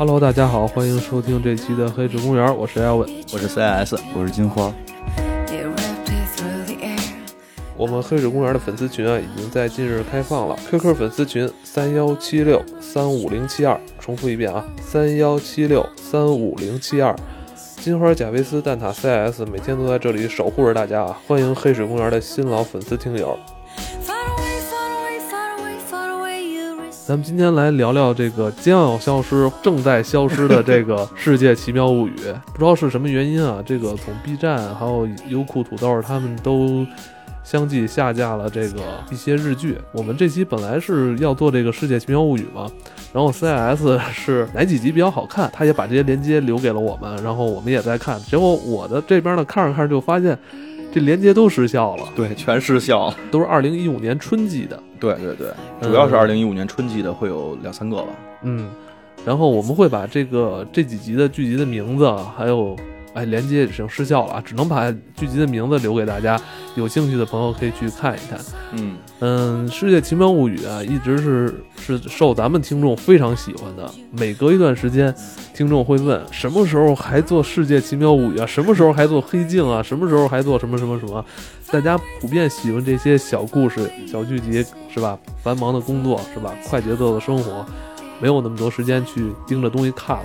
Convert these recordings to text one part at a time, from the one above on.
Hello，大家好，欢迎收听这期的《黑水公园》，我是艾文，我是 CS，我是金花。我们黑水公园的粉丝群啊，已经在近日开放了。QQ 粉丝群三幺七六三五零七二，重复一遍啊，三幺七六三五零七二。金花、贾维斯、蛋挞、CS 每天都在这里守护着大家啊！欢迎黑水公园的新老粉丝听友。咱们今天来聊聊这个将要消失、正在消失的这个《世界奇妙物语》。不知道是什么原因啊，这个从 B 站还有优酷、土豆他们都相继下架了这个一些日剧。我们这期本来是要做这个《世界奇妙物语》嘛，然后 CIS 是哪几集比较好看，他也把这些连接留给了我们，然后我们也在看。结果我的这边呢看着看着就发现。这连接都失效了，对，全失效，都是二零一五年春季的，对对对，主要是二零一五年春季的会有两三个吧，嗯，然后我们会把这个这几集的剧集的名字还有。哎，连接已经失效了啊，只能把剧集的名字留给大家，有兴趣的朋友可以去看一看。嗯嗯，《世界奇妙物语》啊，一直是是受咱们听众非常喜欢的。每隔一段时间，听众会问什么时候还做《世界奇妙物语》啊？什么时候还做《黑镜》啊？什么时候还做什么什么什么？大家普遍喜欢这些小故事、小剧集，是吧？繁忙的工作，是吧？快节奏的生活，没有那么多时间去盯着东西看。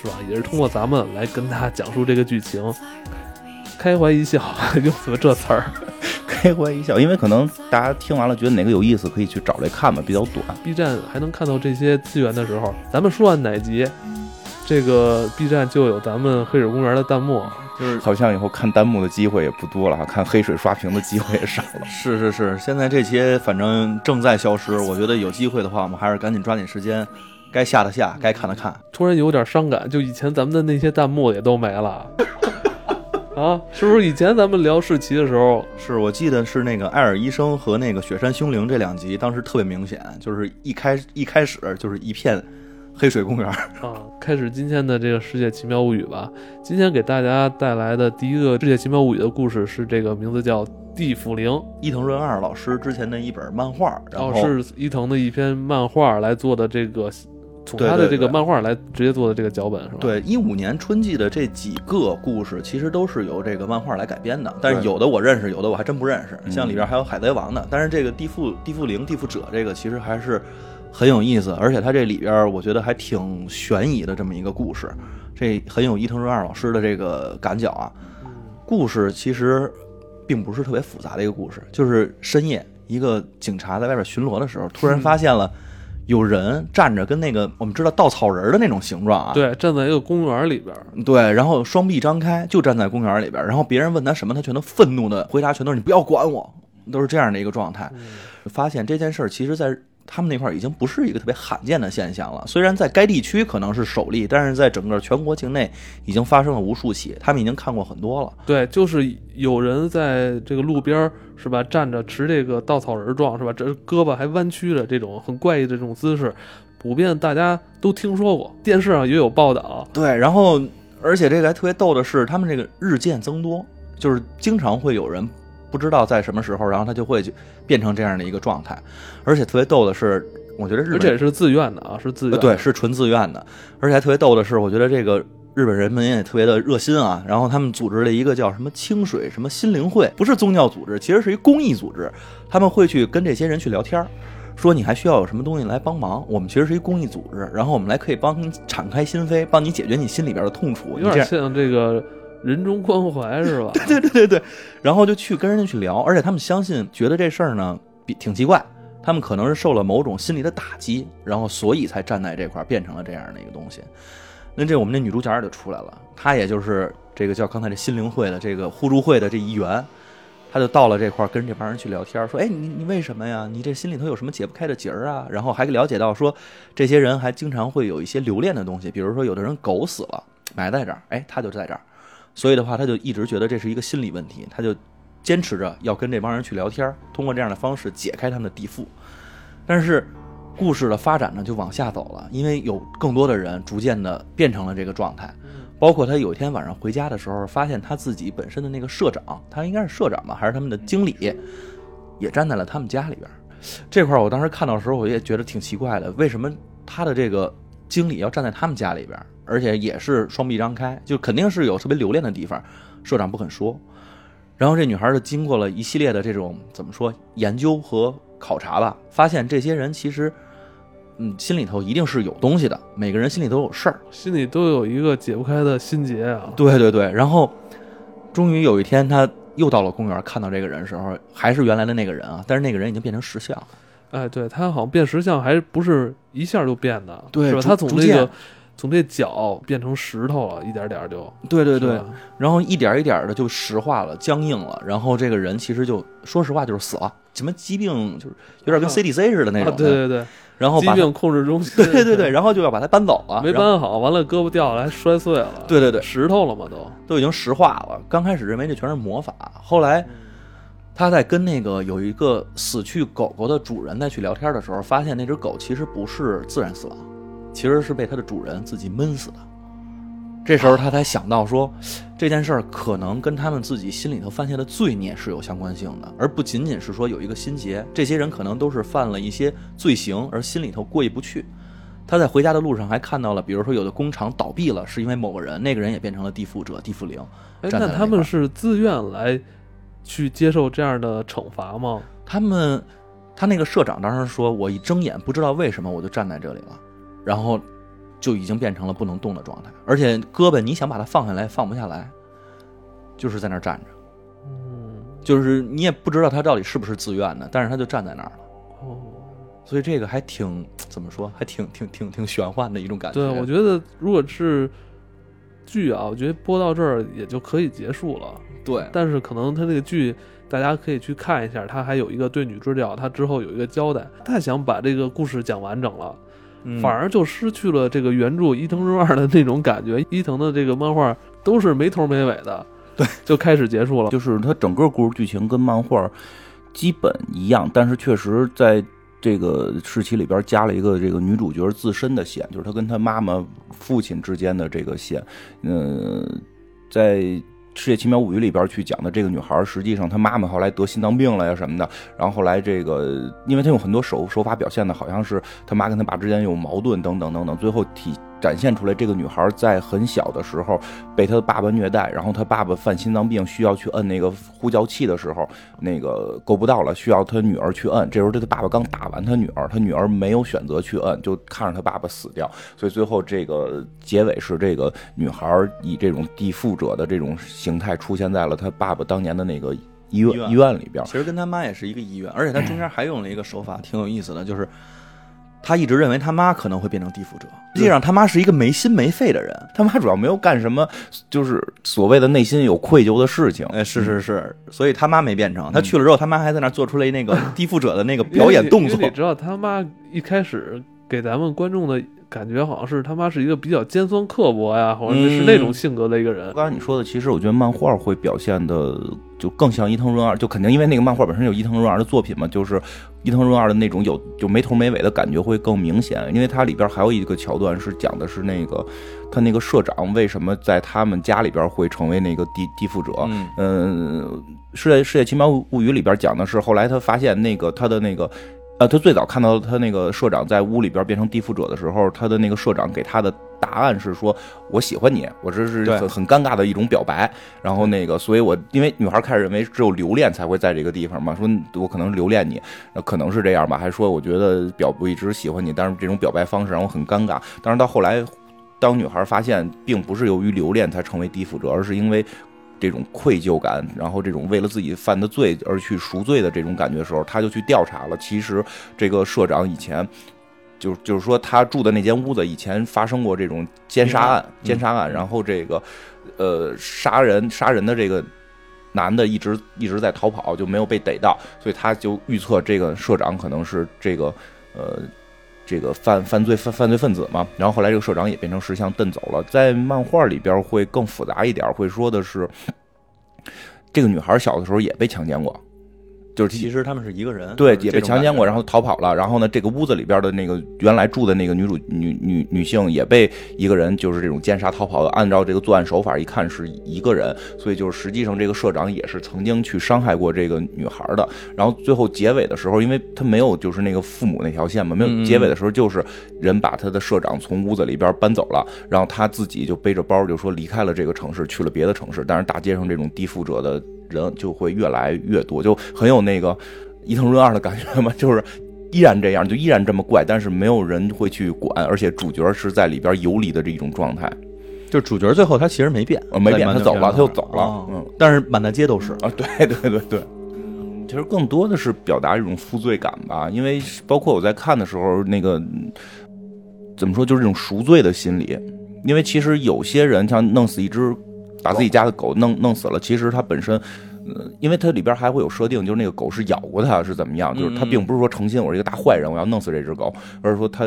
是吧？也是通过咱们来跟他讲述这个剧情，开怀一笑，用怎么这词儿？开怀一笑，因为可能大家听完了觉得哪个有意思，可以去找来看吧，比较短。B 站还能看到这些资源的时候，咱们说完哪集，这个 B 站就有咱们黑水公园的弹幕，就是好像以后看弹幕的机会也不多了，看黑水刷屏的机会也少了。是是是，现在这些反正正在消失，我觉得有机会的话，我们还是赶紧抓紧时间。该下的下，该看的看。突然有点伤感，就以前咱们的那些弹幕也都没了啊！是不是以前咱们聊世奇的时候，是我记得是那个艾尔医生和那个雪山凶灵这两集，当时特别明显，就是一开一开始就是一片黑水公园 啊。开始今天的这个世界奇妙物语吧。今天给大家带来的第一个世界奇妙物语的故事是这个名字叫《地府灵》，伊藤润二老师之前的一本漫画，然后是伊藤的一篇漫画来做的这个。从他的这个漫画来直接做的这个脚本是吧？对，一五年春季的这几个故事其实都是由这个漫画来改编的，但是有的我认识，有的我还真不认识。像里边还有海贼王的，但是这个地缚地缚灵地缚者这个其实还是很有意思，而且它这里边我觉得还挺悬疑的这么一个故事，这很有伊藤润二老师的这个感脚啊。故事其实并不是特别复杂的一个故事，就是深夜一个警察在外边巡逻的时候，突然发现了。有人站着，跟那个我们知道稻草人的那种形状啊，对，站在一个公园里边，对，然后双臂张开，就站在公园里边，然后别人问他什么，他全都愤怒的回答，全都是你不要管我，都是这样的一个状态。发现这件事儿，其实，在。他们那块已经不是一个特别罕见的现象了。虽然在该地区可能是首例，但是在整个全国境内已经发生了无数起。他们已经看过很多了。对，就是有人在这个路边是吧，站着持这个稻草人状是吧，这胳膊还弯曲的这种很怪异的这种姿势，普遍大家都听说过，电视上也有报道。对，然后而且这个还特别逗的是，他们这个日渐增多，就是经常会有人。不知道在什么时候，然后他就会变成这样的一个状态，而且特别逗的是，我觉得日本而且是自愿的啊，是自愿对，是纯自愿的，而且还特别逗的是，我觉得这个日本人们也特别的热心啊，然后他们组织了一个叫什么清水什么心灵会，不是宗教组织，其实是一公益组织，他们会去跟这些人去聊天，说你还需要有什么东西来帮忙，我们其实是一公益组织，然后我们来可以帮你敞开心扉，帮你解决你心里边的痛楚，有点像这个。人中关怀是吧？对对对对对，然后就去跟人家去聊，而且他们相信，觉得这事儿呢比挺奇怪，他们可能是受了某种心理的打击，然后所以才站在这块变成了这样的一个东西。那这我们这女主角也就出来了，她也就是这个叫刚才这心灵会的这个互助会的这一员，她就到了这块跟这帮人去聊天，说：“哎，你你为什么呀？你这心里头有什么解不开的结儿啊？”然后还了解到说，这些人还经常会有一些留恋的东西，比如说有的人狗死了埋在这儿，哎，他就在这儿。所以的话，他就一直觉得这是一个心理问题，他就坚持着要跟这帮人去聊天，通过这样的方式解开他们的地缚。但是故事的发展呢，就往下走了，因为有更多的人逐渐的变成了这个状态。包括他有一天晚上回家的时候，发现他自己本身的那个社长，他应该是社长吧，还是他们的经理，也站在了他们家里边。这块我当时看到的时候，我也觉得挺奇怪的，为什么他的这个经理要站在他们家里边，而且也是双臂张开，就肯定是有特别留恋的地方，社长不肯说。然后这女孩就经过了一系列的这种怎么说研究和考察吧，发现这些人其实，嗯，心里头一定是有东西的，每个人心里都有事儿。心里都有一个解不开的心结啊。对对对，然后终于有一天，他又到了公园，看到这个人的时候，还是原来的那个人啊，但是那个人已经变成石像了。哎，对他好像变石像还不是一下就变的，是吧？对逐他从逐渐那个从这脚变成石头了，一点点就。对对对，然后一点一点的就石化了，僵硬了，然后这个人其实就说实话就是死了，什么疾病就是有点跟啊 CDC 似的那种对对对，然后把疾病控制中心。对对对，然后就要把它搬走了，没搬好，完了胳膊掉了，还摔碎了。对对对石头了嘛都。都已经石化了。刚开始认为这全是魔法，后来他在跟那个有一个死去狗狗的主人再去聊天的时候，发现那只狗其实不是自然死亡，其实是被它的主人自己闷死的。这时候他才想到说，这件事儿可能跟他们自己心里头犯下的罪孽是有相关性的，而不仅仅是说有一个心结。这些人可能都是犯了一些罪行，而心里头过意不去。他在回家的路上还看到了，比如说有的工厂倒闭了，是因为某个人，那个人也变成了地缚者、地缚灵。哎，那他们是自愿来去接受这样的惩罚吗？他们，他那个社长当时说，我一睁眼不知道为什么我就站在这里了，然后就已经变成了不能动的状态，而且胳膊你想把它放下来放不下来，就是在那儿站着，嗯，就是你也不知道他到底是不是自愿的，但是他就站在那儿了，哦，所以这个还挺怎么说，还挺挺挺挺玄幻的一种感觉。对，我觉得如果是剧啊，我觉得播到这儿也就可以结束了。对但是可能他那个剧，大家可以去看一下，他还有一个对女主角，他之后有一个交代。太想把这个故事讲完整了，嗯反而就失去了这个原著伊藤润二的那种感觉。伊藤的这个漫画都是没头没尾的，对，就开始结束了。就是它整个故事剧情跟漫画基本一样，但是确实在这个时期里边加了一个这个女主角自身的线，就是她跟她妈妈、父亲之间的这个线。嗯、在《世界奇妙物语》里边去讲的这个女孩，实际上她妈妈后来得心脏病了呀什么的，然后后来这个，因为她用很多手手法表现的好像是她妈跟她爸之间有矛盾等等等等，最后体展现出来这个女孩在很小的时候被她的爸爸虐待，然后她爸爸犯心脏病需要去摁那个呼叫器的时候，那个够不到了，需要她女儿去摁。这时候她的爸爸刚打完她女儿，她女儿没有选择去摁，就看着她爸爸死掉。所以最后这个结尾是这个女孩以这种地缚者的这种形态出现在了她爸爸当年的那个医院医院里边。其实跟他妈也是一个医院，而且他中间还用了一个手法，挺有意思的，就是他一直认为他妈可能会变成地缚者，实际上他妈是一个没心没肺的人。他妈主要没有干什么，就是所谓的内心有愧疚的事情。哎，是是是，所以他妈没变成。他去了之后，他妈还在那儿做出了那个地缚者的那个表演动作你。知道他妈一开始给咱们观众的感觉好像是他妈是一个比较尖酸刻薄呀，好像是那种性格的一个人。刚才你说的，其实我觉得漫画会表现的就更像伊藤润二，就肯定因为那个漫画本身有伊藤润二的作品嘛，就是伊藤润二的那种有就没头没尾的感觉会更明显。因为它里边还有一个桥段是讲的是那个他那个社长为什么在他们家里边会成为那个地地缚者。嗯嗯，世界世界奇妙物语里边讲的是后来他发现那个他的那个。呃，他最早看到他那个社长在屋里边变成地缚者的时候，他的那个社长给他的答案是说：“我喜欢你。”我这是很很尴尬的一种表白。然后那个，所以我因为女孩开始认为只有留恋才会在这个地方嘛，说我可能留恋你，呃可能是这样吧，还说我觉得表我一直喜欢你，但是这种表白方式让我很尴尬。但是到后来，当女孩发现并不是由于留恋才成为地缚者，而是因为这种愧疚感，然后这种为了自己犯的罪而去赎罪的这种感觉的时候，他就去调查了。其实这个社长以前。就就是说，他住的那间屋子以前发生过这种奸杀案，嗯奸杀案，然后这个，呃，杀人杀人的这个男的一直一直在逃跑，就没有被逮到，所以他就预测这个社长可能是这个，呃，这个犯犯罪犯犯罪分子嘛。然后后来这个社长也变成石像蹬走了。在漫画里边会更复杂一点，会说的是，这个女孩小的时候也被强奸过。就是其实他们是一个人，对，也被这强奸过，然后逃跑了。然后呢，这个屋子里边的那个原来住的那个女主女女女性也被一个人就是这种奸杀逃跑的。按照这个作案手法，一看是一个人，所以就是实际上这个社长也是曾经去伤害过这个女孩的。然后最后结尾的时候，因为他没有就是那个父母那条线嘛，没有结尾的时候就是人把他的社长从屋子里边搬走了，然后他自己就背着包就说离开了这个城市，去了别的城市。但是大街上这种低富者的人就会越来越多，就很有那个。伊藤润二的感觉嘛，就是依然这样，就依然这么怪，但是没有人会去管，而且主角是在里边游离的这种状态，就主角最后他其实没变，呃，没变，他走了，他漫画片就走了，哦嗯但是满大街都是，啊，对 对对对。其实更多的是表达一种负罪感吧，因为包括我在看的时候，那个嗯怎么说，就是这种赎罪的心理。因为其实有些人像弄死一只把自己家的狗弄弄死了，其实它本身，呃，因为它里边还会有设定，就是那个狗是咬过它是怎么样，就是它并不是说诚心我是一个大坏人，我要弄死这只狗，而是说它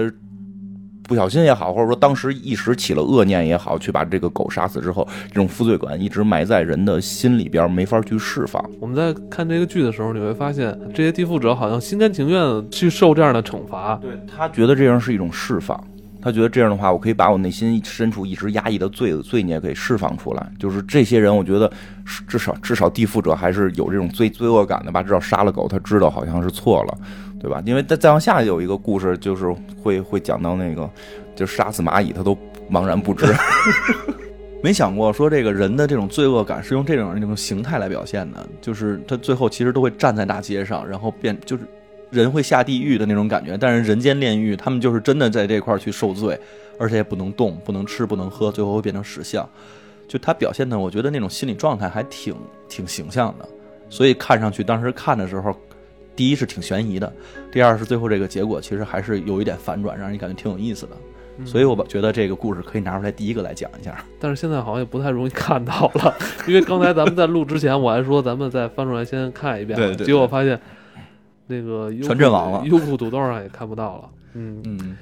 不小心也好，或者说当时一时起了恶念也好，去把这个狗杀死之后，这种负罪感一直埋在人的心里边，没法去释放。我们在看这个剧的时候，你会发现这些地富者好像心甘情愿的去受这样的惩罚。对他觉得这样是一种释放，他觉得这样的话，我可以把我内心深处一直压抑的罪罪孽给释放出来。就是这些人，我觉得至少至少地缚者还是有这种罪罪恶感的吧。至少杀了狗，他知道好像是错了，对吧？因为再再往下有一个故事，就是会会讲到那个，就杀死蚂蚁，他都茫然不知。没想过说这个人的这种罪恶感是用这种这种形态来表现的，就是他最后其实都会站在大街上，然后变就是人会下地狱的那种感觉，但是人间炼狱，他们就是真的在这块儿去受罪，而且也不能动、不能吃、不能喝，最后会变成石像。就他表现的，我觉得那种心理状态还挺挺形象的，所以看上去当时看的时候，第一是挺悬疑的，第二是最后这个结果其实还是有一点反转，让人感觉挺有意思的。嗯所以我觉得这个故事可以拿出来第一个来讲一下。但是现在好像也不太容易看到了，因为刚才咱们在录之前，我还说咱们再翻出来先看一遍，对对对结果发现那个优酷全阵亡了优酷土豆上也看不到了。嗯，嗯，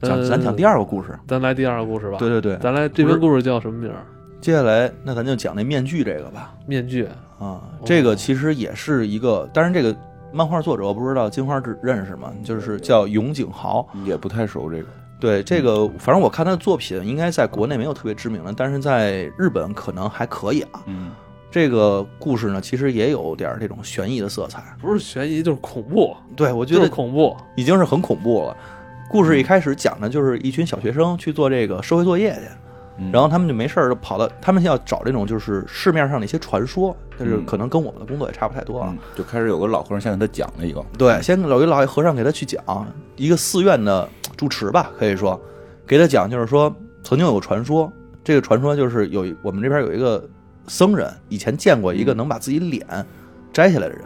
呃讲咱讲第二个故事。咱来第二个故事吧。对，对对，咱来这篇故事叫什么名儿？接下来那咱就讲那面具这个吧。面具。啊，这个其实也是一个，当然这个漫画作者我不知道金花知认识吗？就是叫永井豪。也不太熟这个，对这个，反正我看他的作品，应该在国内没有特别知名的，但是在日本可能还可以啊。嗯，这个故事呢，其实也有点这种悬疑的色彩。不是悬疑就是恐怖，对我觉得恐怖。已经是很恐怖了。故事一开始讲的就是一群小学生去做这个社会作业去，嗯然后他们就没事儿就跑到，他们要找这种就是市面上的一些传说，但是嗯可能跟我们的工作也差不太多啊。嗯就开始有个老和尚先给他讲了一个，对，先有一老和尚给他去讲一个寺院的住持吧，可以说给他讲，就是说曾经有个传说，这个传说就是有我们这边有一个僧人以前见过一个能把自己脸摘下来的人。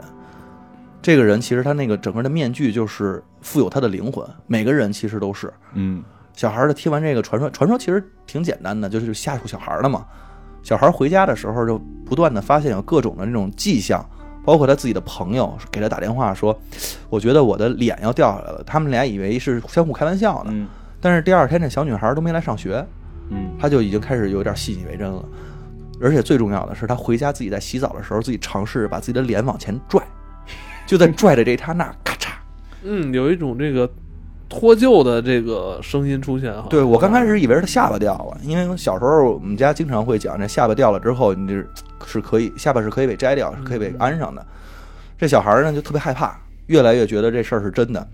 这个人其实他那个整个的面具就是富有他的灵魂，每个人其实都是。嗯小孩儿的听完这个传说，传说其实挺简单的，就是吓唬小孩儿的嘛。小孩儿回家的时候就不断的发现有各种的那种迹象，包括他自己的朋友给他打电话说：“我觉得我的脸要掉下来了。”他们俩以为是相互开玩笑呢，嗯但是第二天这小女孩儿都没来上学，嗯他就已经开始有点信以为真了。而且最重要的是，他回家自己在洗澡的时候，自己尝试把自己的脸往前拽，就在拽的这一刹那，咔嚓，嗯，有一种这个脱臼的这个声音出现哈。对我刚开始以为是他下巴掉了，因为小时候我们家经常会讲，这下巴掉了之后，你这是可以下巴是可以被摘掉，是可以被安上的。这小孩呢就特别害怕，越来越觉得这事儿是真的。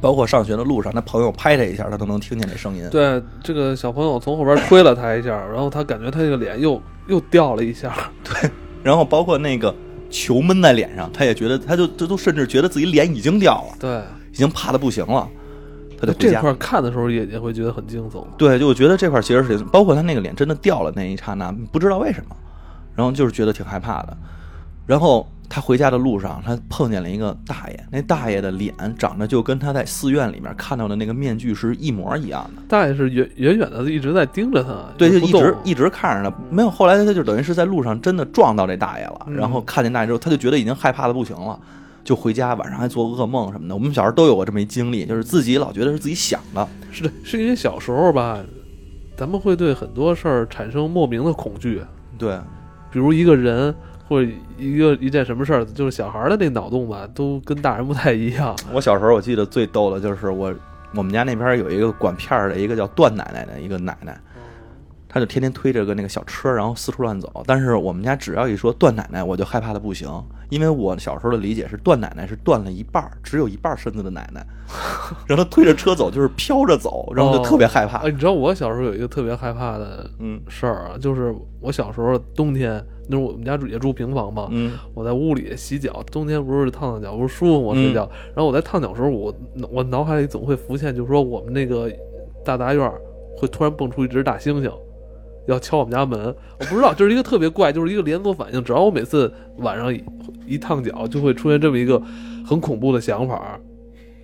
包括上学的路上，他朋友拍他一下，他都能听见这声音。对，这个小朋友从后边推了他一下，然后他感觉他这个脸又又掉了一下。对然后包括那个球闷在脸上，他也觉得，他就他都甚至觉得自己脸已经掉了，对，已经怕的不行了，他就。这块儿看的时候也也会觉得很惊悚。对，就我觉得这块其实是，包括他那个脸真的掉了那一刹那，不知道为什么，然后就是觉得挺害怕的。然后他回家的路上，他碰见了一个大爷，那大爷的脸长得就跟他在寺院里面看到的那个面具是一模一样的。大爷是远远远的一直在盯着他，对，就一直一直看着他，没有。后来他就等于是在路上真的撞到这大爷了，嗯然后看见大爷之后，他就觉得已经害怕的不行了，就回家，晚上还做噩梦什么的。我们小时候都有过这么一经历，就是自己老觉得是自己想的。是的，是因为小时候吧，咱们会对很多事儿产生莫名的恐惧，对，比如一个人或者一个一件什么事儿，就是小孩儿的那脑洞吧，都跟大人不太一样。我小时候我记得最逗的就是我我们家那边有一个管片儿的一个叫段奶奶的一个奶奶，她就天天推着个那个小车，然后四处乱走。但是我们家只要一说段奶奶，我就害怕的不行，因为我小时候的理解是段奶奶是断了一半儿，只有一半身子的奶奶，让她推着车走就是飘着走，然后就特别害怕。啊，你知道我小时候有一个特别害怕的嗯事儿啊，就是我小时候冬天，那时候我们家住也住平房嘛，嗯我在屋里洗脚，冬天不是烫烫脚，不是舒服吗？嗯睡觉。然后我在烫脚的时候，我我脑海里总会浮现，就是说我们那个大杂院儿会突然蹦出一只大猩猩，要敲我们家门。我不知道，就是一个特别怪，就是一个连锁反应。只要我每次晚上一一烫脚，就会出现这么一个很恐怖的想法，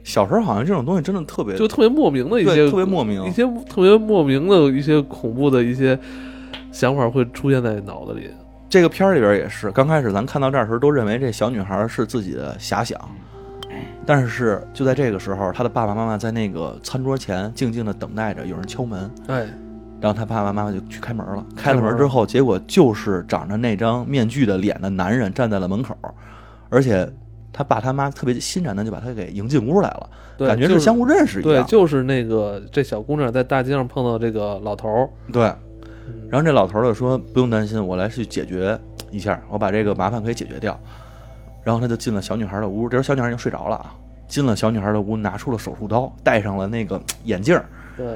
小时候好像这种东西真的特别就特别莫名的一些特别莫名一些特别莫名的一些恐怖的一些想法会出现在脑子里。这个片儿里边也是，刚开始咱看到这儿的时候，都认为这小女孩是自己的遐想，但是就在这个时候，她的爸爸妈妈在那个餐桌前静静的等待着有人敲门，哎，然后她爸爸妈妈就去开门了。开了门之后，结果就是长着那张面具的脸的男人站在了门口，而且他爸他妈特别欣然的就把他给迎进屋来了，对，感觉是相互认识一样对，就是那个这小姑娘在大街上碰到这个老头儿，对，嗯然后这老头儿就说：“不用担心，我来去解决一下，我把这个麻烦可以解决掉。”然后他就进了小女孩的屋，这时候小女孩已经睡着了啊。进了小女孩的屋，拿出了手术刀，戴上了那个眼镜儿，对，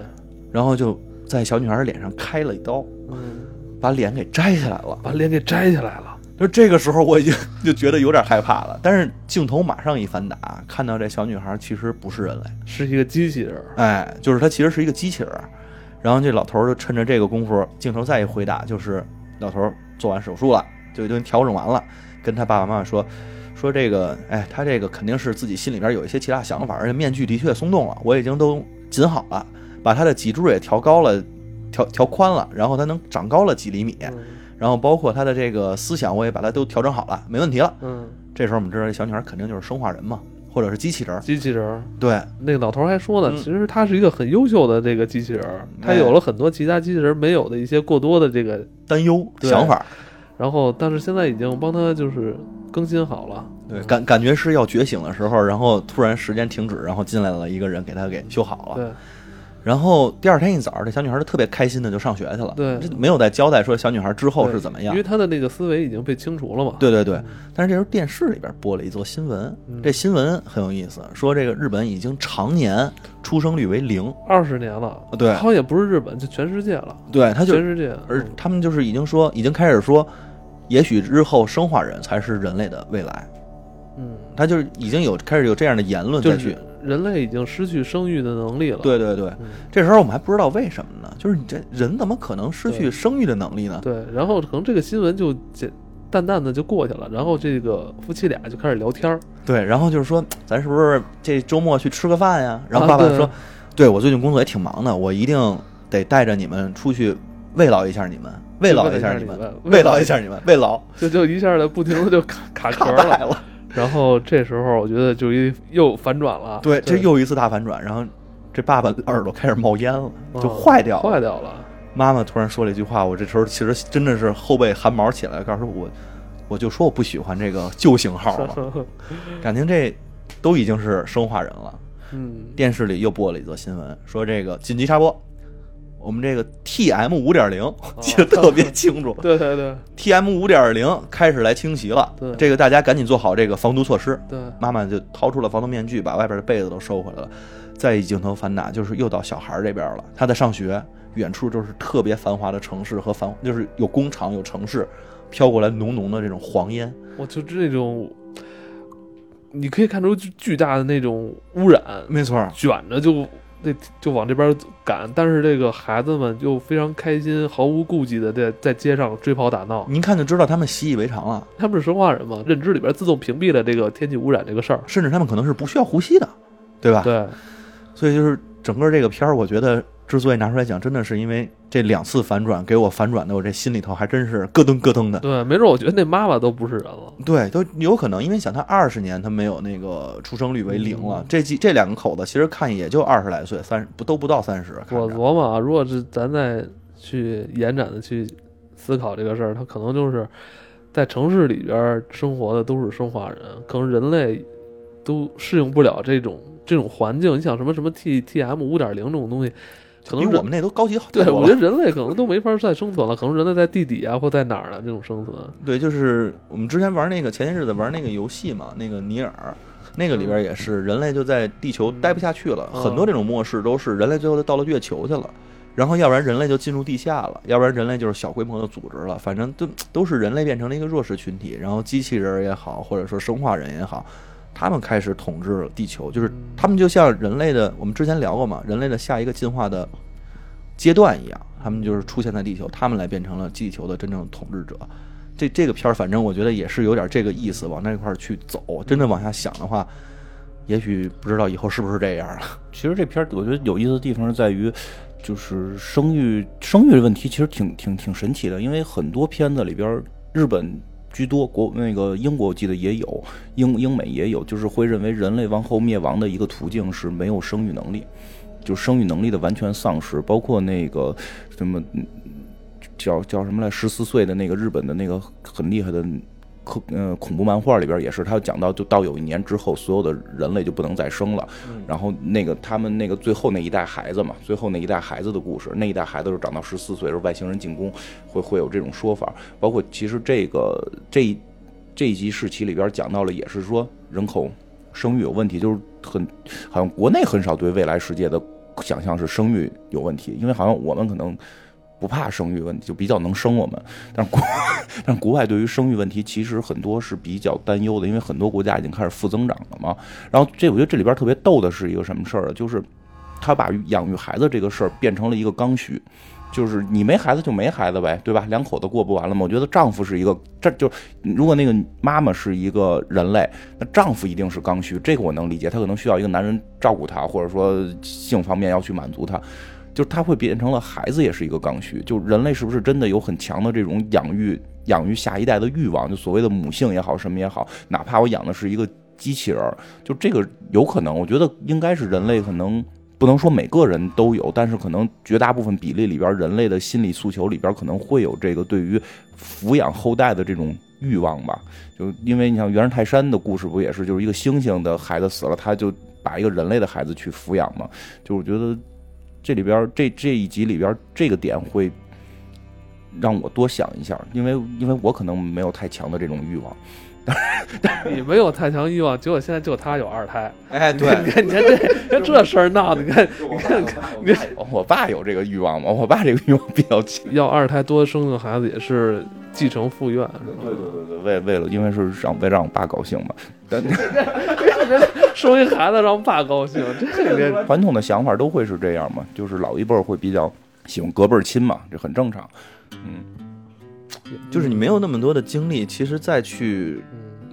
然后就在小女孩脸上开了一刀，嗯，把脸给摘下来了。把脸给摘下来了。就这个时候，我已经就觉得有点害怕了。但是镜头马上一反打，看到这小女孩其实不是人类，是一个机器人儿，哎，就是她其实是一个机器人儿。然后这老头儿就趁着这个功夫，镜头再一回打，就是老头儿做完手术了，就已经调整完了，跟他爸爸妈妈说，说这个，哎，他这个肯定是自己心里边有一些其他想法，而且面具的确松动了，我已经都紧好了，把他的脊柱也调高了，调调宽了，然后他能长高了几厘米，嗯。然后包括他的这个思想，我也把它都调整好了，没问题了。嗯，这时候我们知道这小女孩肯定就是生化人嘛，或者是机器人儿，机器人儿。对，那个老头儿还说呢，嗯其实他是一个很优秀的这个机器人儿，他哎有了很多其他机器人儿没有的一些过多的这个，担忧想法。然后但是现在已经帮他就是更新好了。对，感感觉是要觉醒的时候，然后突然时间停止，然后进来了一个人给他给修好了。对然后第二天一早，这小女孩就特别开心的就上学去了。对没有再交代说小女孩之后是怎么样因为。她的那个思维已经被清除了嘛。对对对，但是这时候电视里边播了一则新闻，嗯这新闻很有意思，说这个日本已经常年出生率为零。二十年了，对好像也不是日本，就全世界了，对，他就全世界。而嗯他们就是已经说，已经开始说，也许日后生化人才是人类的未来。嗯，他就是已经有开始有这样的言论就是再去。人类已经失去生育的能力了。对对对，嗯这时候我们还不知道为什么呢？就是你这人怎么可能失去生育的能力呢？对，然后可能这个新闻就简淡淡的就过去了，然后这个夫妻俩就开始聊天儿。对，然后就是说，咱是不是这周末去吃个饭呀？然后爸爸说，对我最近工作也挺忙的，我一定得带着你们出去慰劳一下你们，慰劳一下你们，慰劳一下你们，慰劳 就就一下的不停的就卡卡壳了。然后这时候我觉得就一又反转了，对，这又一次大反转，然后这爸爸耳朵开始冒烟了，就嗯坏掉了。坏掉了。妈妈突然说了一句话，我这时候其实真的是后背汗毛起来，告诉我，我就说我不喜欢这个旧型号了，感情这都已经是生化人了。嗯，电视里又播了一则新闻，说这个紧急插播，我们这个 TM 五点零 记得特别清楚 对对对，TM 五点零开始来侵袭了对，这个大家赶紧做好这个防毒措施。对，妈妈就掏出了防毒面具，把外边的被子都收回来了。再一镜头反打，就是又到小孩这边了。他在上学，远处就是特别繁华的城市和繁，就是有工厂有城市，飘过来浓浓的这种黄烟。我就这种，你可以看出巨巨大的那种污染，没错，卷着就那就往这边赶，但是这个孩子们就非常开心，毫无顾忌的在在街上追跑打闹。您看就知道他们习以为常了，他们是生化人嘛，认知里边自动屏蔽了这个天气污染这个事儿。甚至他们可能是不需要呼吸的，对吧？对，所以就是整个这个片儿，我觉得之所以拿出来讲，真的是因为这两次反转给我反转的，我这心里头还真是咯噔咯噔的。对，没准我觉得那妈妈都不是人了。对，都有可能，因为想他二十年他没有那个出生率为零了，嗯这几这两个口子其实看也就二十来岁，三十不都不到三十。我琢磨啊，如果是咱再去延展的去思考这个事儿，他可能就是在城市里边生活的都是生化人，可能人类都适应不了这种这种环境。你想什么什么 T T M 五点零这种东西，可能比我们那都高级好对我觉得人类可能都没法再生存了，可能人类在地底啊或在哪儿呢这种生存。对，就是我们之前玩那个前些日子玩那个游戏嘛，那个尼尔，那个里边也是人类就在地球待不下去了，嗯很多这种末世都是人类最后就到了月球去了。然后，要不然人类就进入地下了，要不然人类就是小规模的组织了，反正都都是人类变成了一个弱势群体。然后机器人也好，或者说生化人也好，他们开始统治地球，就是他们就像人类的，我们之前聊过嘛，人类的下一个进化的阶段一样，他们就是出现在地球，他们来变成了地球的真正统治者。这这个片儿，反正我觉得也是有点这个意思，往那块儿去走。真的往下想的话，也许不知道以后是不是这样了。其实这片儿我觉得有意思的地方是在于，就是生育生育的问题其实挺挺挺神奇的，因为很多片子里边日本居多，国那个英国我记得也有，英英美也有，就是会认为人类往后灭亡的一个途径是没有生育能力，就生育能力的完全丧失，包括那个什么叫叫什么来，十四岁的那个日本的那个很厉害的。恐呃恐怖漫画里边也是，他讲到就到有一年之后，所有的人类就不能再生了。然后那个他们那个最后那一代孩子嘛，最后那一代孩子的故事，那一代孩子是长到十四岁，是外星人进攻，会会有这种说法。包括其实这个这一这一集试期里边讲到了，也是说人口生育有问题，就是很好像国内很少对未来世界的想象是生育有问题，因为好像我们可能。不怕生育问题，就比较能生我们。但是国，但是国外对于生育问题其实很多是比较担忧的，因为很多国家已经开始负增长了嘛。然后这我觉得这里边特别逗的是一个什么事儿啊？就是他把养育孩子这个事儿变成了一个刚需，就是你没孩子就没孩子呗，对吧？两口子过不完了吗？我觉得丈夫是一个，这就如果那个妈妈是一个人类，那丈夫一定是刚需，这个我能理解，他可能需要一个男人照顾他，或者说性方面要去满足他。就是它会变成了孩子也是一个刚需，就人类是不是真的有很强的这种养育养育下一代的欲望？就所谓的母性也好，什么也好，哪怕我养的是一个机器人，就这个有可能，我觉得应该是人类可能不能说每个人都有，但是可能绝大部分比例里边，人类的心理诉求里边可能会有这个对于抚养后代的这种欲望吧。就因为你像《猿人泰山》的故事不也是，就是一个猩猩的孩子死了，他就把一个人类的孩子去抚养嘛？就我觉得。这里边这这一集里边这个点会让我多想一下，因为因为我可能没有太强的这种欲望。你没有太强欲望，结果现在就他有二胎。哎，你看，你看，你看这这事儿闹的，你看，你看，你看，我爸有这个欲望吗？我爸这个欲望比较强。要二胎多生个孩子也是继承父愿，对对对对，为为了因为是让为让我爸高兴嘛。但生一孩子让爸高兴，这个传统的想法都会是这样嘛，就是老一辈儿会比较喜欢隔辈儿亲嘛，这很正常。嗯。就是你没有那么多的精力，其实再去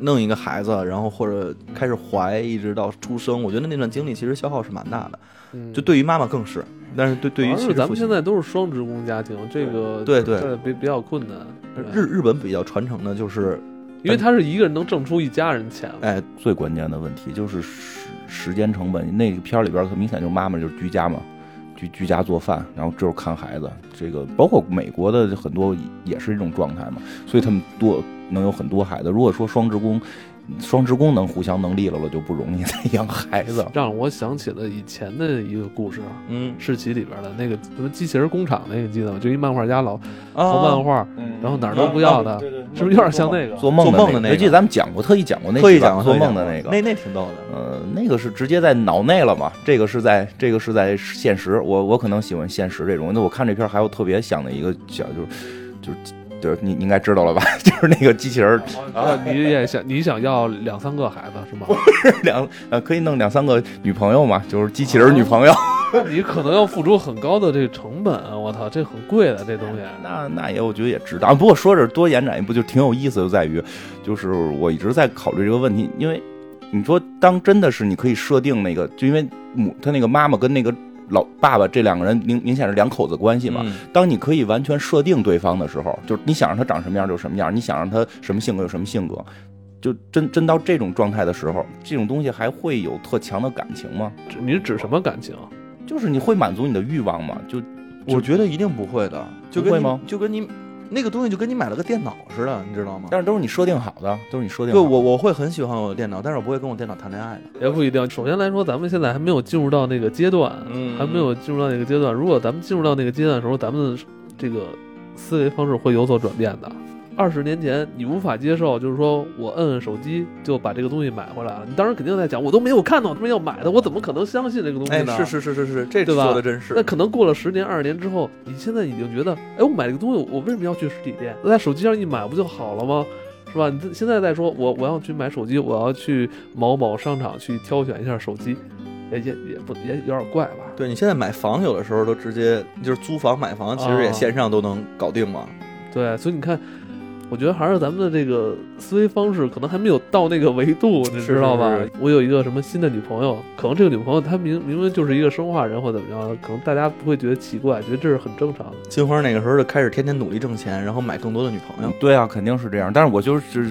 弄一个孩子，然后或者开始怀，一直到出生，我觉得那段经历其实消耗是蛮大的。嗯就对于妈妈更是，但是对对于其实咱们现在都是双职工家庭，这个对对比比较困难。日日本比较传承的就是，因为他是一个人能挣出一家人钱。哎，最关键的问题就是时时间成本。那个片儿里边儿很明显就是妈妈就是居家嘛，居居家做饭，然后就是看孩子。这个包括美国的很多也是这种状态嘛，所以他们多能有很多孩子。如果说双职工，双职工能互相能力了了就不容易再养孩子。让我想起了以前的一个故事，嗯，世奇里边的那个什么机器人工厂那个，记得吗？就一漫画家老啊画漫画，然后哪儿都不要他，是不是有点像那个？做梦的那个，做梦的那个我记得咱们讲过，特意讲过那特意集吧做讲过特意讲过梦的那个，那那挺逗的。呃，那个是直接在脑内了嘛？这个是在这个是在现实。我我可能喜欢现实这种。那我看这片儿还有特别想的一个小，就是就是就是你你应该知道了吧？就是那个机器人儿啊，你也想你想要两三个孩子是吗？两呃可以弄两三个女朋友嘛？就是机器人儿女朋友。你可能要付出很高的这个成本啊！我操，这很贵的这东西。那那也我觉得也值当。不过说这多延展一步，就挺有意思，就在于就是我一直在考虑这个问题，因为你说当真的是你可以设定那个，就因为母他那个妈妈跟那个。老爸爸这两个人明明显是两口子关系嘛。嗯当你可以完全设定对方的时候，就是你想让他长什么样就什么样，你想让他什么性格就什么性格，就真真到这种状态的时候，这种东西还会有特强的感情吗？指你是指什么感情？就是你会满足你的欲望吗？就我觉得一定不会的，就跟会吗就跟你那个东西就跟你买了个电脑似的，你知道吗？但是都是你设定好的，都是你设定对好的。我我会很喜欢我的电脑，但是我不会跟我电脑谈恋爱的。也不一定。首先来说，咱们现在还没有进入到那个阶段，嗯还没有进入到那个阶段。如果咱们进入到那个阶段的时候，咱们这个思维方式会有所转变的。二十年前，你无法接受，就是说我摁摁手机就把这个东西买回来了。你当时肯定在讲，我都没有看到他们要买的，我怎么可能相信这个东西哎，呢？是是是是是，这说的真是。那可能过了十年、二十年之后，你现在已经觉得，哎，我买这个东西，我为什么要去实体店？我在手机上一买不就好了吗？是吧？你这现在再说我我要去买手机，我要去某某商场去挑选一下手机，也也也不也有点怪吧？对你现在买房，有的时候都直接就是租房买房，其实也啊线上都能搞定嘛。对，所以你看，我觉得还是咱们的这个思维方式可能还没有到那个维度，你知道吧？是是我有一个什么新的女朋友，可能这个女朋友她明明明就是一个生化人或怎么样，可能大家不会觉得奇怪，觉得这是很正常的。金花那个时候就开始天天努力挣钱，然后买更多的女朋友。对啊，肯定是这样。但是我就是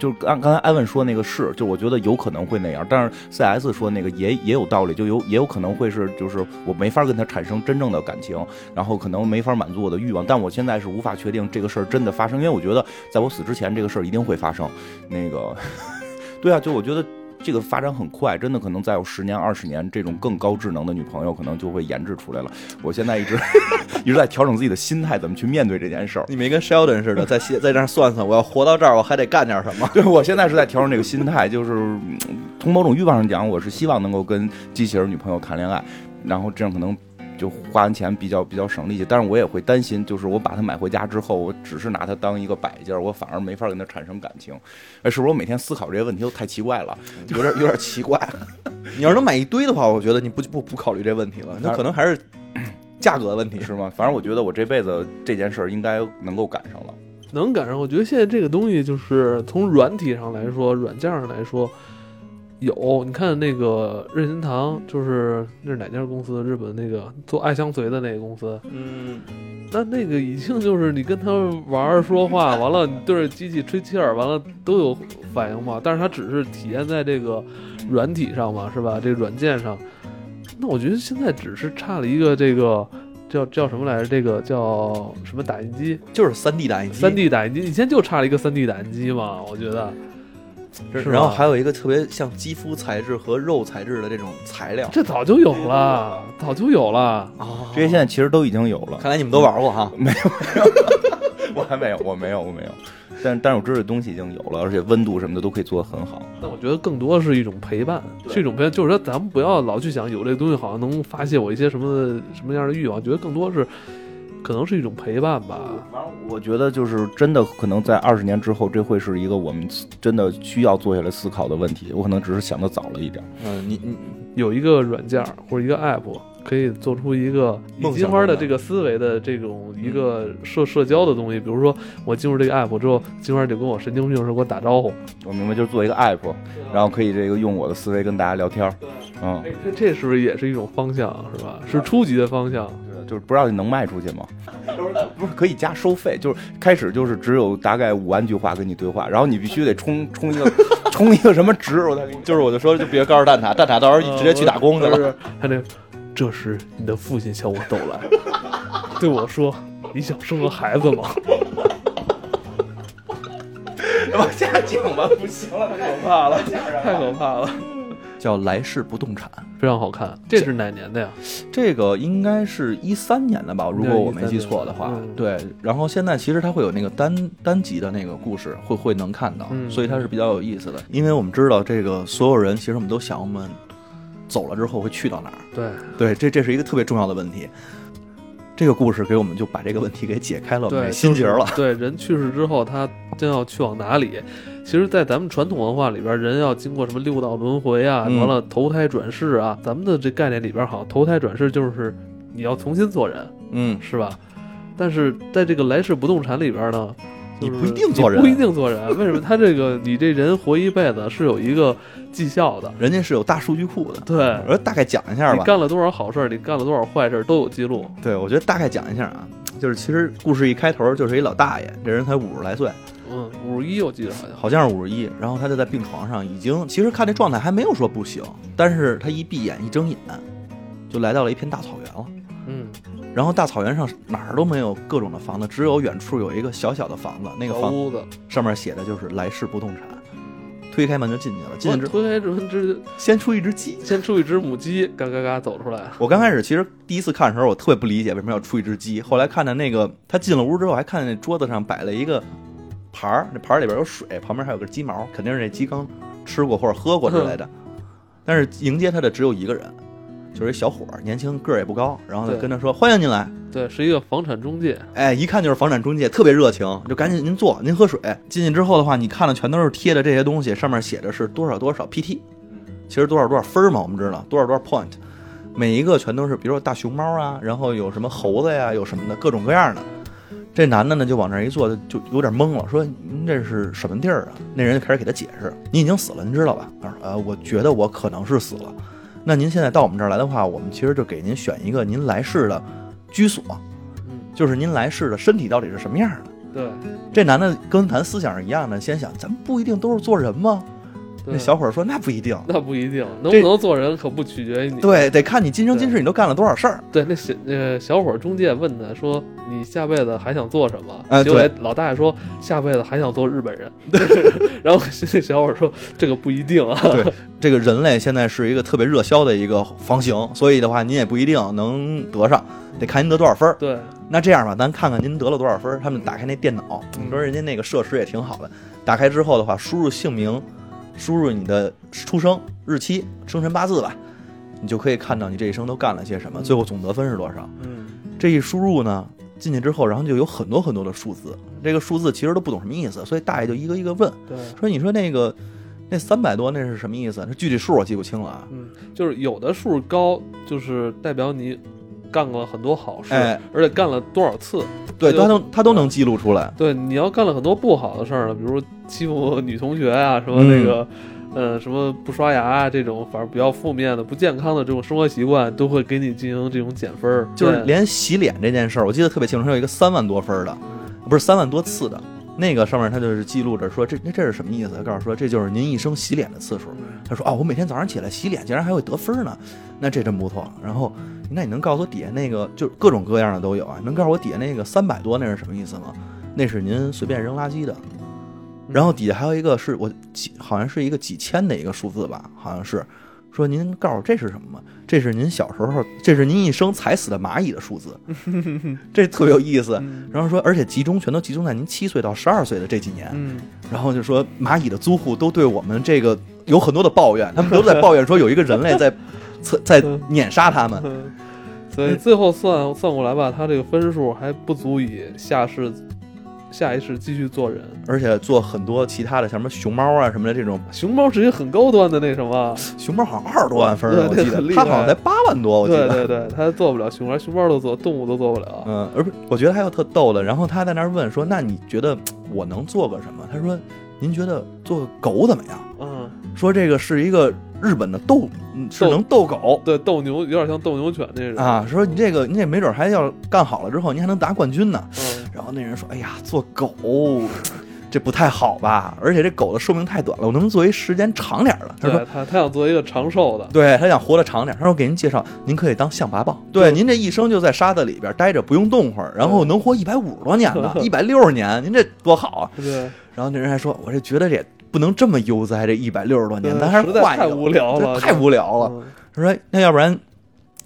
就是就是刚刚才艾文说那个是，就我觉得有可能会那样。但是 CS 说那个也也有道理，就有也有可能会是就是我没法跟他产生真正的感情，然后可能没法满足我的欲望。但我现在是无法确定这个事儿真的发生，因为我觉得在我死之前这个事儿一定会发生。那个，对啊，就我觉得。这个发展很快，真的可能再有十年、二十年，这种更高智能的女朋友可能就会研制出来了。我现在一直 一直在调整自己的心态，怎么去面对这件事儿。你没跟 Sheldon 似的，在在在那儿算算，我要活到这儿，我还得干点什么。对我现在是在调整这个心态，就是嗯从某种欲望上讲，我是希望能够跟机器人女朋友谈恋爱，然后这样可能就花完钱比较比较省力气。但是我也会担心，就是我把它买回家之后，我只是拿它当一个摆件儿，我反而没法跟它产生感情。哎，是不是我每天思考这些问题都太奇怪了？有点有点奇怪。你要是能买一堆的话，我觉得你不不不考虑这问题了，那可能还是价格的问题。是吗？反正我觉得我这辈子这件事儿应该能够赶上了。能赶上，我觉得现在这个东西就是从软体上来说，软件上来说，有你看那个任天堂，就是那是哪家公司？日本那个做爱相随的那个公司，嗯，那那个已经就是你跟他玩说话，完了你对着机器吹气儿，完了都有反应嘛。但是它只是体现在这个软体上嘛，是吧？这个软件上，那我觉得现在只是差了一个这个叫叫什么来着？这个叫什么打印机？就是三 D 打印机，三 D 打印机，以前就差了一个三 D 打印机嘛，我觉得。是然后还有一个特别像肌肤材质和肉材质的这种材料这早就有了，早就有了。啊这些现在其实都已经有了。看来你们都玩过哈。没有，没有我还没有，我没有，我没有。但但是我知道这东西已经有了，而且温度什么的都可以做得很好。那我觉得更多是一种陪伴，是一种陪伴，就是说咱们不要老去想有这个东西好像能发泄我一些什么什么样的欲望，觉得更多是可能是一种陪伴吧。反正我觉得就是真的，可能在二十年之后，这会是一个我们真的需要坐下来思考的问题。我可能只是想的早了一点。嗯，你你有一个软件儿或者一个 app 可以做出一个以金花的这个思维的这种一个社社交的东西，比如说我进入这个 app 之后，金花就跟我神经病似的给我打招呼，我明白，就是做一个 app，然后可以这个用我的思维跟大家聊天儿。嗯，这这是不是也是一种方向，是吧？是初级的方向。就是不知道你能卖出去吗？不是可以加收费，就是开始就是只有大概五万句话跟你对话，然后你必须得充充一个 充一个什么值，我再给你。就是我就说就别告诉蛋挞，蛋挞到时候直接去打工去了。了。他那，这时你的父亲向我走来，对我说：“你想生个孩子吗 往下讲吧，不行了，太可怕了，太可怕了，叫来世不动产，非常好看。这是哪年的呀？这个应该是一三年的吧，如果我没记错的话。嗯对，然后现在其实它会有那个单单集的那个故事，会会能看到，嗯所以它是比较有意思的。因为我们知道这个所有人，其实我们都想我们走了之后会去到哪儿。对，对，这这是一个特别重要的问题。这个故事给我们就把这个问题给解开了，对，心结了。对，人去世之后，他将要去往哪里？其实，在咱们传统文化里边，人要经过什么六道轮回啊，嗯完了投胎转世啊，咱们的这概念里边，好像投胎转世就是你要重新做人，嗯，是吧？但是在这个来世不动产里边呢，就是你不一定做人不一定做人。为什么？他这个你这人活一辈子是有一个绩效的，人家是有大数据库的。对，我说大概讲一下吧。你干了多少好事儿，你干了多少坏事儿都有记录。对，我觉得大概讲一下啊，就是其实故事一开头就是一老大爷，这人才五十来岁，嗯，五十一我记得好像。好像是五十一，然后他就在病床上，已经其实看这状态还没有说不行，但是他一闭眼一睁眼，就来到了一片大草原了。嗯，然后大草原上哪儿都没有各种的房子，只有远处有一个小小的房子，那个房屋子，上面写的就是来世不动产。推开门就进去了，进去之后推开门之 先出一只鸡，先出一只母鸡，嘎嘎嘎走出来。我刚开始其实第一次看的时候，我特别不理解为什么要出一只鸡。后来看见那个他进了屋之后，还看见那桌子上摆了一个盘儿，那盘儿里边有水，旁边还有个鸡毛，肯定是那鸡刚吃过或者喝过之类的。但是迎接他的只有一个人，就是一小伙儿，年轻个儿也不高，然后就跟他说欢迎您来。对，是一个房产中介，哎，一看就是房产中介，特别热情，就赶紧您坐，您喝水。进去之后的话，你看的全都是贴的这些东西，上面写的是多少多少 PT，其实多少多少分儿嘛，我们知道多少多少 point，每一个全都是，比如说大熊猫啊，然后有什么猴子呀，有什么的各种各样的。这男的呢就往那儿一坐，就就有点懵了，说您这是什么地儿啊？那人就开始给他解释，你已经死了，您知道吧？他说呃，我觉得我可能是死了。那您现在到我们这儿来的话，我们其实就给您选一个您来世的居所，嗯，就是您来世的身体到底是什么样的。对，这男的跟咱思想是一样的，先想咱们不一定都是做人吗？对那小伙儿说那不一定，那不一定，能不能做人可不取决于你。对，得看你今生今世你都干了多少事儿。对，那小呃小伙儿中介问他说：“你下辈子还想做什么？”哎结果对老大爷说：“下辈子还想做日本人。”然后那小伙儿说：“这个不一定啊。对，这个人类现在是一个特别热销的一个房型，所以的话您也不一定能得上，得看您得多少分儿。对，那这样吧，咱看看您得了多少分儿。他们打开那电脑，嗯你说人家那个设施也挺好的。打开之后的话，输入姓名，输入你的出生日期、生辰八字吧，你就可以看到你这一生都干了些什么，最后总得分是多少。嗯，这一输入呢，进去之后，然后就有很多很多的数字，这个数字其实都不懂什么意思，所以大爷就一个一个问，对，说你说那个那三百多那是什么意思？那具体数我记不清了啊。嗯，就是有的数高，就是代表你干过很多好事，哎而且干了多少次。对，这个他都他都能记录出来。对，你要干了很多不好的事儿呢，比如欺负女同学啊，什么嗯那个，呃，什么不刷牙啊，这种反正比较负面的、不健康的这种生活习惯，都会给你进行这种减分儿。就是连洗脸这件事儿，我记得特别清楚，它有一个三万多分儿的，不是三万多次的。那个上面他就是记录着说这那这是什么意思？告诉说这就是您一生洗脸的次数。他说哦，我每天早上起来洗脸，竟然还会得分呢，那这真不错。然后那你能告诉我底下那个就各种各样的都有啊？能告诉我底下那个三百多那是什么意思吗？那是您随便扔垃圾的。然后底下还有一个是我几好像是一个几千的一个数字吧，好像是说您告诉我这是什么吗？这是您小时候，这是您一生踩死的蚂蚁的数字，这特别有意思。嗯然后说，而且集中全都集中在您七岁到十二岁的这几年。嗯，然后就说蚂蚁的租户都对我们这个有很多的抱怨，他们都在抱怨说有一个人类在在碾杀他们。嗯所以最后算算过来吧，他这个分数还不足以下世下一世继续做人。而且做很多其他的，像什么熊猫啊什么的这种，熊猫是一个很高端的那什么，熊猫好像二十多万分呢，我记得对很厉害它好像才八万多，我记对得。对对，他做不了熊猫，熊猫都做，动物都做不了。嗯，而不，我觉得还有特逗的。然后他在那儿问说：“那你觉得我能做个什么？”他说：“您觉得做个狗怎么样嗯，？”说这个是一个日本的斗，嗯是能斗狗对，斗牛有点像斗牛犬那种。啊。说你这个，你这没准还要干好了之后，您还能拿冠军呢。嗯，然后那人说：“哎呀，做狗这不太好吧？而且这狗的寿命太短了，我能不能做一时间长点儿的？”他说他他想做一个长寿的。对他想活得长点，他说给您介绍，您可以当象拔蚌。对，您这一生就在沙子里边待着，不用动会儿，然后能活一百五十多年呢，一百六十年，您这多好啊！对，然后那人还说，我这觉得这也不能这么悠哉，这一百六十多年，对咱还是换一个，无聊了，太无聊了。说，那要不然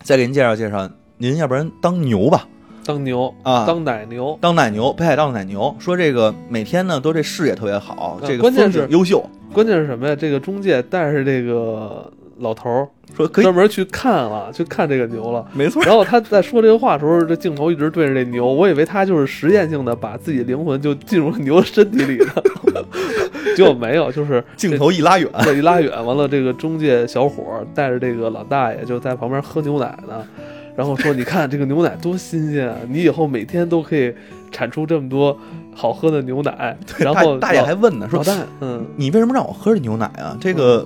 再给您介绍介绍，您要不然当牛吧，当牛啊当奶牛，当奶牛，北海道奶牛。说这个每天呢都这视野特别好，嗯这个关键是优秀，关键是什么呀？这个中介带着这个老头儿说可以专，门去看了，去看这个牛了。没错。然后他在说这个话的时候，这镜头一直对着这牛，我以为他就是实验性的把自己灵魂就进入牛的身体里了，结果没有，就是镜头一拉远，对一拉远，完了这个中介小伙儿带着这个老大爷就在旁边喝牛奶呢，然后说：“你看这个牛奶多新鲜啊！你以后每天都可以产出这么多好喝的牛奶。”然后大大爷还问呢，说老大爷，嗯，你为什么让我喝这牛奶啊？这个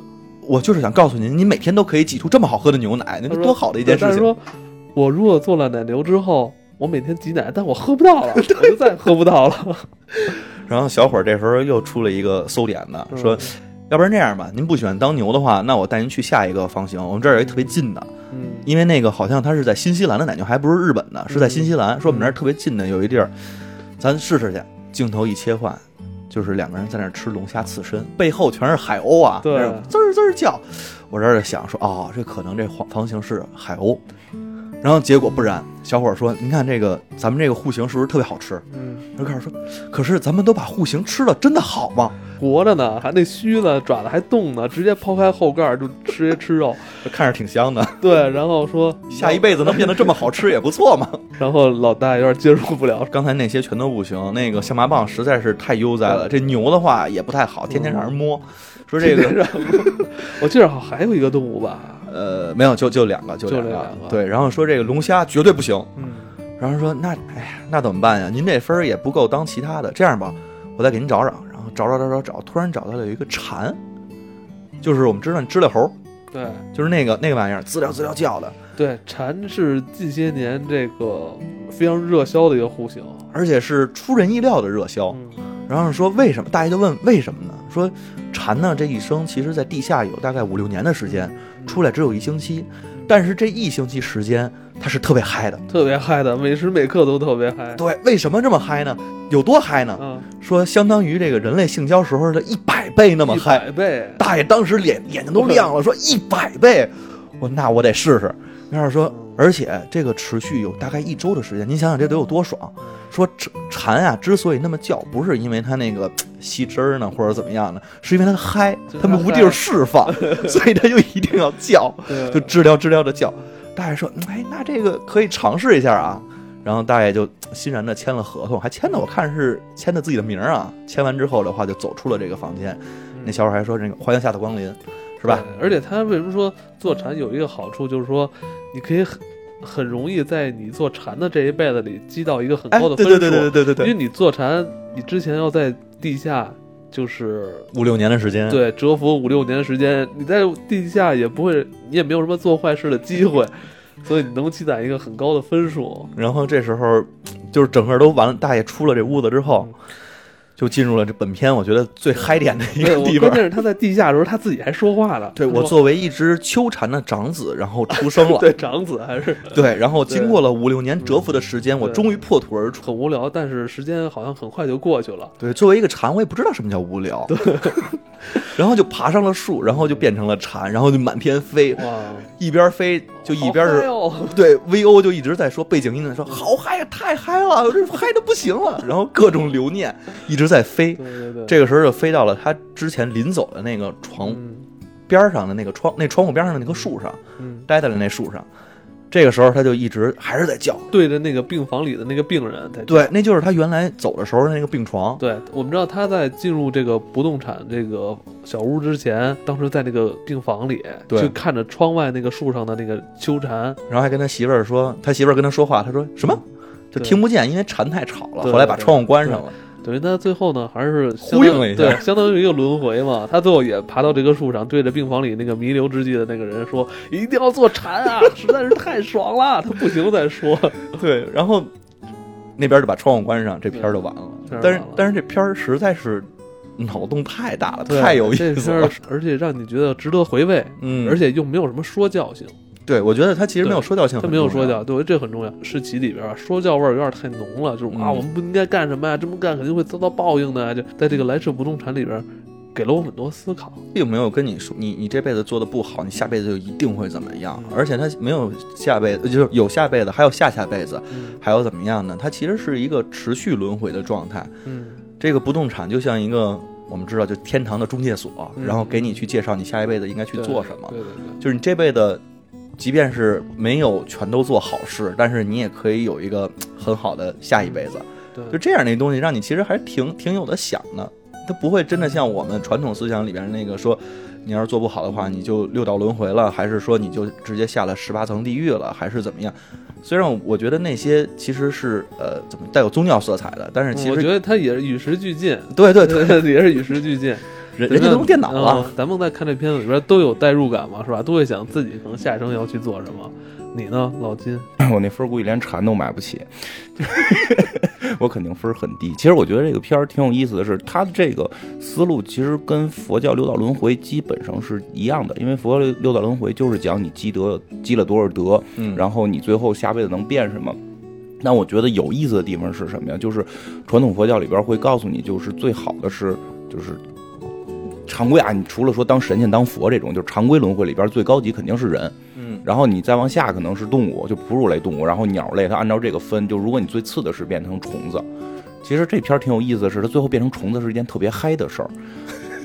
我就是想告诉您，您每天都可以挤出这么好喝的牛奶，那多好的一件事情。但是说，我如果做了奶牛之后，我每天挤奶，但我喝不到了，我就再也喝不到了。然后小伙儿这时候又出了一个馊点子，嗯说要不然这样吧，您不喜欢当牛的话，那我带您去下一个方型。我们这儿有一特别近的，嗯因为那个好像它是在新西兰的奶牛，还不是日本的，是在新西兰。说我们这儿特别近的有一地儿，咱试试去。镜头一切换，就是两个人在那儿吃龙虾刺身，背后全是海鸥啊，对滋儿滋儿叫。我这儿就想说，哦，这可能这房房型是海鸥。然后结果不然，小伙儿说：“您看这个，咱们这个户型是不是特别好吃嗯，？”然后开始说：“可是咱们都把户型吃了，真的好吗活着呢，还那须子爪子还动呢，直接抛开后盖儿就直接吃肉。？”看着挺香的，对，然后说下一辈子能变得这么好吃也不错嘛。然后老大有点接受不了，刚才那些全都不行，那个象拔蚌实在是太悠哉了。这牛的话也不太好，天天让人摸。说这个我记得好像还有一个动物吧，呃没有，就就两个，就就两个。这两个对，然后说这个龙虾绝对不行。嗯然后说那哎呀，那怎么办呀？您这分儿也不够当其他的。这样吧，我再给您找找。然后找找找找找，突然找到了有一个蝉，就是我们知道知了猴，对就是那个那个玩意儿，滋溜滋溜叫的，对，蝉是近些年这个非常热销的一个户型。而且是出人意料的热销。嗯然后说为什么？大爷就问为什么呢？说蝉呢这一生其实在地下有大概五六年的时间，出来只有一星期，但是这一星期时间它是特别嗨的。特别嗨的，每时每刻都特别嗨。对，为什么这么嗨呢？有多嗨呢？嗯，说相当于这个人类性交时候的一百倍那么一嗨。百倍，大爷当时脸眼睛都亮了，说一百倍，我那我得试试。然后说，而且这个持续有大概一周的时间，您想想这得有多爽。说蝉蝉啊，之所以那么叫，不是因为它那个吸汁儿呢，或者怎么样呢，是因为它嗨，就是它们无地儿释放，所以它就一定要叫，就知了知了的叫。大爷说，嗯哎，那这个可以尝试一下啊。然后大爷就欣然的签了合同，还签的我看是签的自己的名儿啊。签完之后的话，就走出了这个房间。那小伙还说：“这个欢迎下次光临，是吧？”而且他为什么说做禅有一个好处，就是说你可以很很容易在你做禅的这一辈子里积到一个很哎，高的分数。对对对对对对对，因为你做禅，你之前要在地下就是五六年的时间，对蛰伏五六年的时间，你在地下也不会，你也没有什么做坏事的机会，所以你能积攒一个很高的分数。然后这时候就是整个都完了，大爷出了这屋子之后，就进入了这本片我觉得最嗨点的一个地方。关键是他在地下的时候，他自己还说话了。对我作为一只秋蝉的长子，然后出生了，对长子还是 对然后经过了五六年蛰伏的时间，我终于破土而出。很无聊，但是时间好像很快就过去了。对，作为一个蝉，我也不知道什么叫无聊。然后就爬上了树，然后就变成了蝉，然后就满天飞，哇，一边飞就一边是哦，对，VO 就一直在说，背景音在说好嗨呀，太嗨了，这嗨的不行了。然后各种留念一直在飞，对对对，这个时候就飞到了他之前临走的那个床嗯。边上的那个窗，那窗户边上的那棵树上，嗯，待在了那树上。这个时候他就一直还是在叫，对着那个病房里的那个病人在对，那就是他原来走的时候的那个病床。对，我们知道他在进入这个不动产这个小屋之前，当时在那个病房里，对。就看着窗外那个树上的那个秋蝉，然后还跟他媳妇儿说，他媳妇儿跟他说话，他说什么？就听不见，因为蝉太吵了。后来把窗户关上了。等于他最后呢，还是呼应了一下对，相当于一个轮回嘛。他最后也爬到这棵树上，对着病房里那个弥留之际的那个人说：“一定要做禅啊，实在是太爽了。”他不行再说，对，然后那边就把窗户关上，这片儿就完了但是但是这片儿实在是脑洞太大了，太有意思了。而且让你觉得值得回味，嗯，而且又没有什么说教性。对我觉得他其实没有说教性，他没有说教，。对，这很重要。世奇里边啊，说教味儿有点太浓了，就是、啊，嗯我们不应该干什么呀，这么干肯定会遭到报应的呀。就在这个来世不动产里边，给了我很多思考。并没有跟你说，你你这辈子做的不好，你下辈子就一定会怎么样。嗯而且他没有下辈子，就是有下辈子，还有下下辈子，嗯还有怎么样呢？它其实是一个持续轮回的状态。嗯，这个不动产就像一个我们知道，就天堂的中介所，嗯然后给你去介绍你下一辈子应该去做什么。对对对，就是你这辈子，即便是没有全都做好事，但是你也可以有一个很好的下一辈子。对就这样那东西，让你其实还挺挺有的想的。它不会真的像我们传统思想里边那个说，你要是做不好的话，你就六道轮回了，还是说你就直接下了十八层地狱了，还是怎么样？虽然我觉得那些其实是呃怎么带有宗教色彩的，但是其实我觉得它也是与时俱进，对对对，对，也是与时俱进。人人家都用电脑了，嗯咱们在看这片子里边都有代入感嘛，是吧？都会想自己可能下一生要去做什么。你呢，老金？我那分儿估计连蝉都买不起，我肯定分很低。其实我觉得这个片儿挺有意思的是，它的这个思路其实跟佛教六道轮回基本上是一样的，因为佛教六道轮回就是讲你积德积了多少德，嗯然后你最后下辈子能变什么。那我觉得有意思的地方是什么呀？就是传统佛教里边会告诉你，就是最好的是就是常规啊，你除了说当神仙、当佛这种，就是常规轮回里边最高级肯定是人，嗯。然后你再往下可能是动物，就哺乳类动物，然后鸟类，它按照这个分，就如果你最次的是变成虫子，其实这片儿挺有意思的是，它最后变成虫子是一件特别嗨的事儿。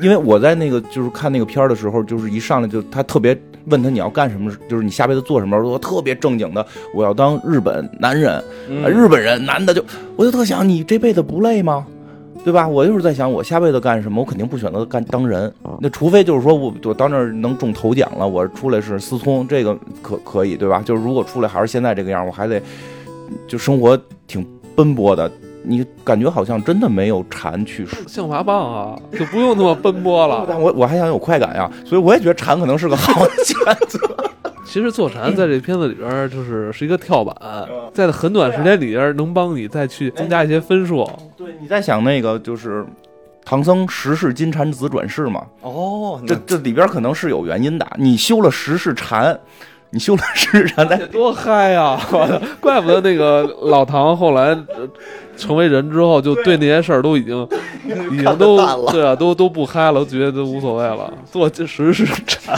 因为我在那个就是看那个片儿的时候，就是一上来就他特别问他你要干什么，就是你下辈子做什么，我特别正经的，我要当日本男人，嗯。啊日本人男的就，我就特想你这辈子不累吗？对吧？我就是在想，我下辈子干什么？我肯定不选择干当人，那除非就是说我我到那儿能中头奖了，我出来是思聪，这个可可以，对吧？就是如果出来还是现在这个样，我还得就生活挺奔波的，你感觉好像真的没有禅去象拔蚌啊，就不用那么奔波了。但我我还想有快感呀，所以我也觉得禅可能是个好选择。其实坐禅在这片子里边儿就是是一个跳板，在很短时间里边儿能帮你再去增加一些分数。对，你在想那个就是唐僧十世金蝉子转世嘛？哦，这这里边可能是有原因的。你修了十世禅，你修了十世禅，在多嗨呀！怪不得那个老唐后来呃成为人之后，就对那些事儿都已经已经都 对啊，都都不嗨了，觉得都无所谓了。做这实是禅，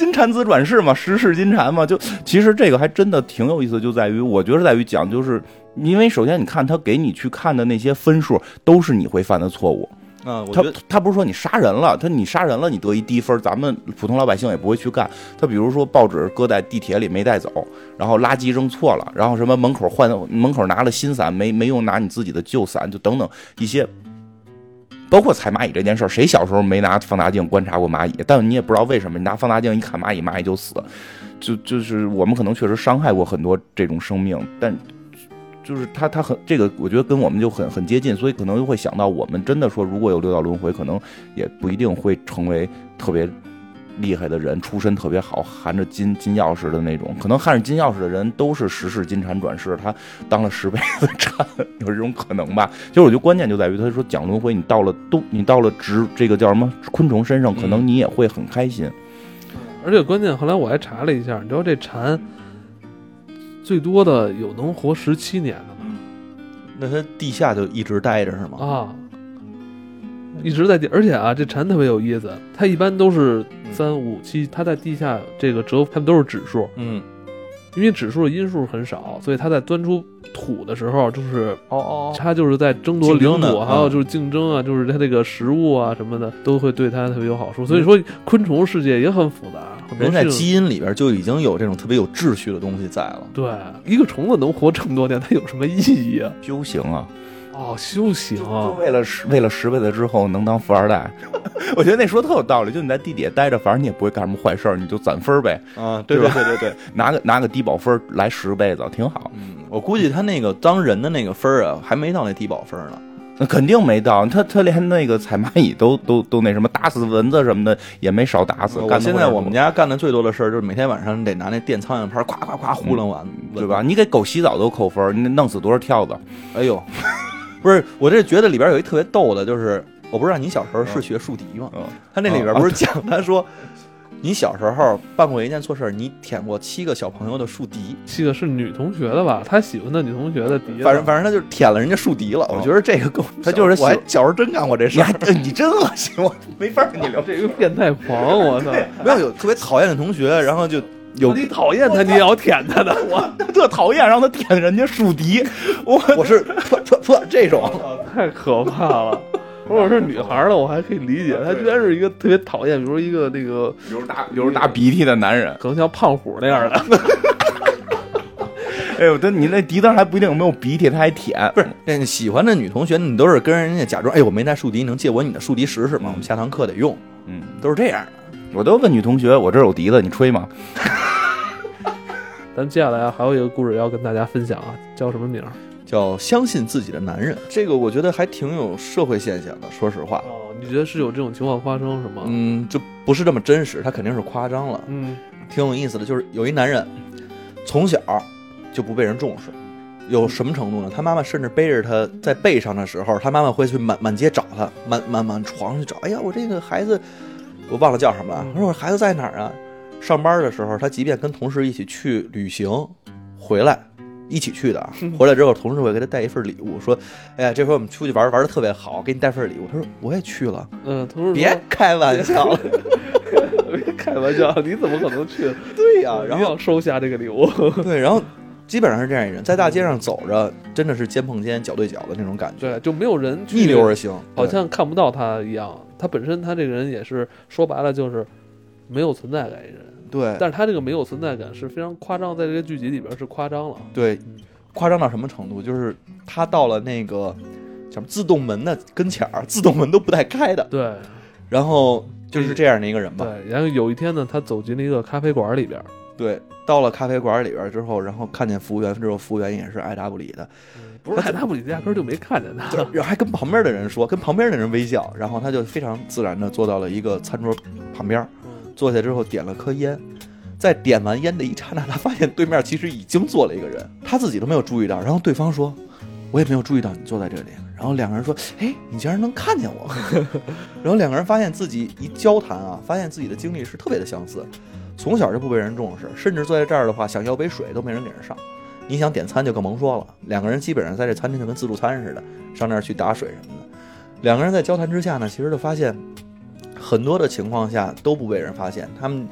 金蝉子转世嘛，十世金蝉嘛，就其实这个还真的挺有意思，就在于我觉得在于讲，就是因为首先你看他给你去看的那些分数都是你会犯的错误，啊，我他他不是说你杀人了，他你杀人了你得一低分，咱们普通老百姓也不会去干。他比如说报纸搁在地铁里没带走，然后垃圾扔错了，然后什么门口换门口拿了新伞没没用拿你自己的旧伞，就等等一些。包括踩蚂蚁这件事儿，谁小时候没拿放大镜观察过蚂蚁？但你也不知道为什么，你拿放大镜一看蚂蚁，蚂蚁就死。就就是我们可能确实伤害过很多这种生命，但就是他他很这个，我觉得跟我们就很很接近，所以可能就会想到，我们真的说如果有六道轮回，可能也不一定会成为特别厉害的人，出身特别好，含着金金钥匙的那种。可能含着金钥匙的人都是十世金蝉转世，他当了十辈子蝉，有这种可能吧？就是我觉得关键就在于他说讲轮回，你到了都你到了植这个叫什么昆虫身上，可能你也会很开心。而且关键后来我还查了一下，你知道这蝉最多的有能活十七年的吗？那它地下就一直待着是吗？啊，一直在地，而且啊，这蝉特别有意思，它一般都是三五七，它在地下这个折，它们都是指数，嗯，因为指数的因数很少，所以它在钻出土的时候，就是哦哦，它就是在争夺领土，还有就是竞争啊，就是它这个食物啊什么的，都会对它特别有好处。所以说，昆虫世界也很复杂，人在基因里边就已经有这种特别有秩序的东西在了。对一个虫子能活这么多年，它有什么意义啊？修行啊，哦，修行就啊，为了十为了十辈子之后能当富二代，我觉得那说特有道理。就你在地底下待着，反正你也不会干什么坏事儿，你就攒分儿呗，啊，对对对对对，拿个拿个低保分来十辈子，挺好。嗯，我估计他那个当人的那个分儿啊，还没到那低保分呢。那肯定没到，他他连那个踩蚂蚁都都都那什么，打死蚊子什么的也没少打死。我干现在我们家干的最多的事儿就是每天晚上得拿那电苍蝇拍儿咵咵咵呼楞完，对吧？？你给狗洗澡都扣分你得弄死多少跳蚤？哎呦，不是，我这觉得里边有一特别逗的，就是我不知道你小时候是学竖笛吗？嗯，他那里边不是讲他说。你小时候办过一件错事儿，你舔过七个小朋友的竖笛，七个是女同学的吧？他喜欢的女同学的笛，反正反正他就是舔了人家竖笛了。我觉得这个跟我他就是我还小时候真干过这事你真恶心，我没法跟你聊。这个变态狂，我操！没有有特别讨厌的同学，然后就有你讨厌他，你也要舔他的，我特讨厌让他舔人家竖笛，我我是不不不这种，太可怕了。如果是女孩儿的，我还可以理解，他居然是一个特别讨厌，比如一个那个流着大流着大鼻涕的男人。可能像胖虎那样的，哎呦，但你那笛子还不一定有没有鼻涕，他还舔。不是那喜欢的女同学，你都是跟人家假装，哎，我没带竖笛，能借我你的竖笛试试吗？我们下堂课得用，嗯，都是这样的。我都问女同学，我这儿有笛子，你吹吗？咱接下来啊，还有一个故事要跟大家分享啊，叫什么名儿？叫相信自己的男人，这个我觉得还挺有社会现象的。说实话，哦，你觉得是有这种情况发生是吗？嗯，就不是这么真实，他肯定是夸张了。嗯挺有意思的，就是有一男人从小就不被人重视，有什么程度呢？他妈妈甚至背着他在背上的时候，他妈妈会去满满街找他，满满满床上去找。哎呀，我这个孩子，我忘了叫什么了。他说我孩子在哪儿啊？上班的时候，他即便跟同事一起去旅行，回来一起去的啊，回来之后，同事会给他带一份礼物，说：“哎呀，这回我们出去玩玩的特别好，给你带份礼物。”他说：“我也去了。嗯，同事”别开玩笑了，别开玩笑，你怎么可能去？对呀、然然后后收下这个礼物。对，然后基本上是这样一人，在大街上走着，真的是肩碰肩、脚对脚的那种感觉，对，就没有人逆流而行，好像看不到他一样。他本身他这个人也是说白了就是没有存在感一人，对但是他这个没有存在感是非常夸张，在这个剧集里边是夸张了。对嗯，夸张到什么程度？就是他到了那个叫什么自动门的跟前儿，自动门都不带开的，对然后就是这样的一个人吧。对，然后有一天呢，他走进了一个咖啡馆里边，对，到了咖啡馆里边之后，然后看见服务员之后，服务员也是爱答不理的，不是爱答不理压根儿就没看见他。然后还跟旁边的人说，跟旁边的人微笑，然后他就非常自然的坐到了一个餐桌旁边，坐下之后点了颗烟，在点完烟的一刹那，他发现对面其实已经坐了一个人，他自己都没有注意到，然后对方说：“我也没有注意到你坐在这里。”然后两个人说：“哎，你竟然能看见我！” 然后两个人发现自己一交谈啊，发现自己的经历是特别的相似，从小就不被人重视，甚至坐在这儿的话，想要杯水都没人给人上。你想点餐就更甭说了，两个人基本上在这餐厅就跟自助餐似的，上那儿去打水什么的。两个人在交谈之下呢，其实就发现很多的情况下都不被人发现。他们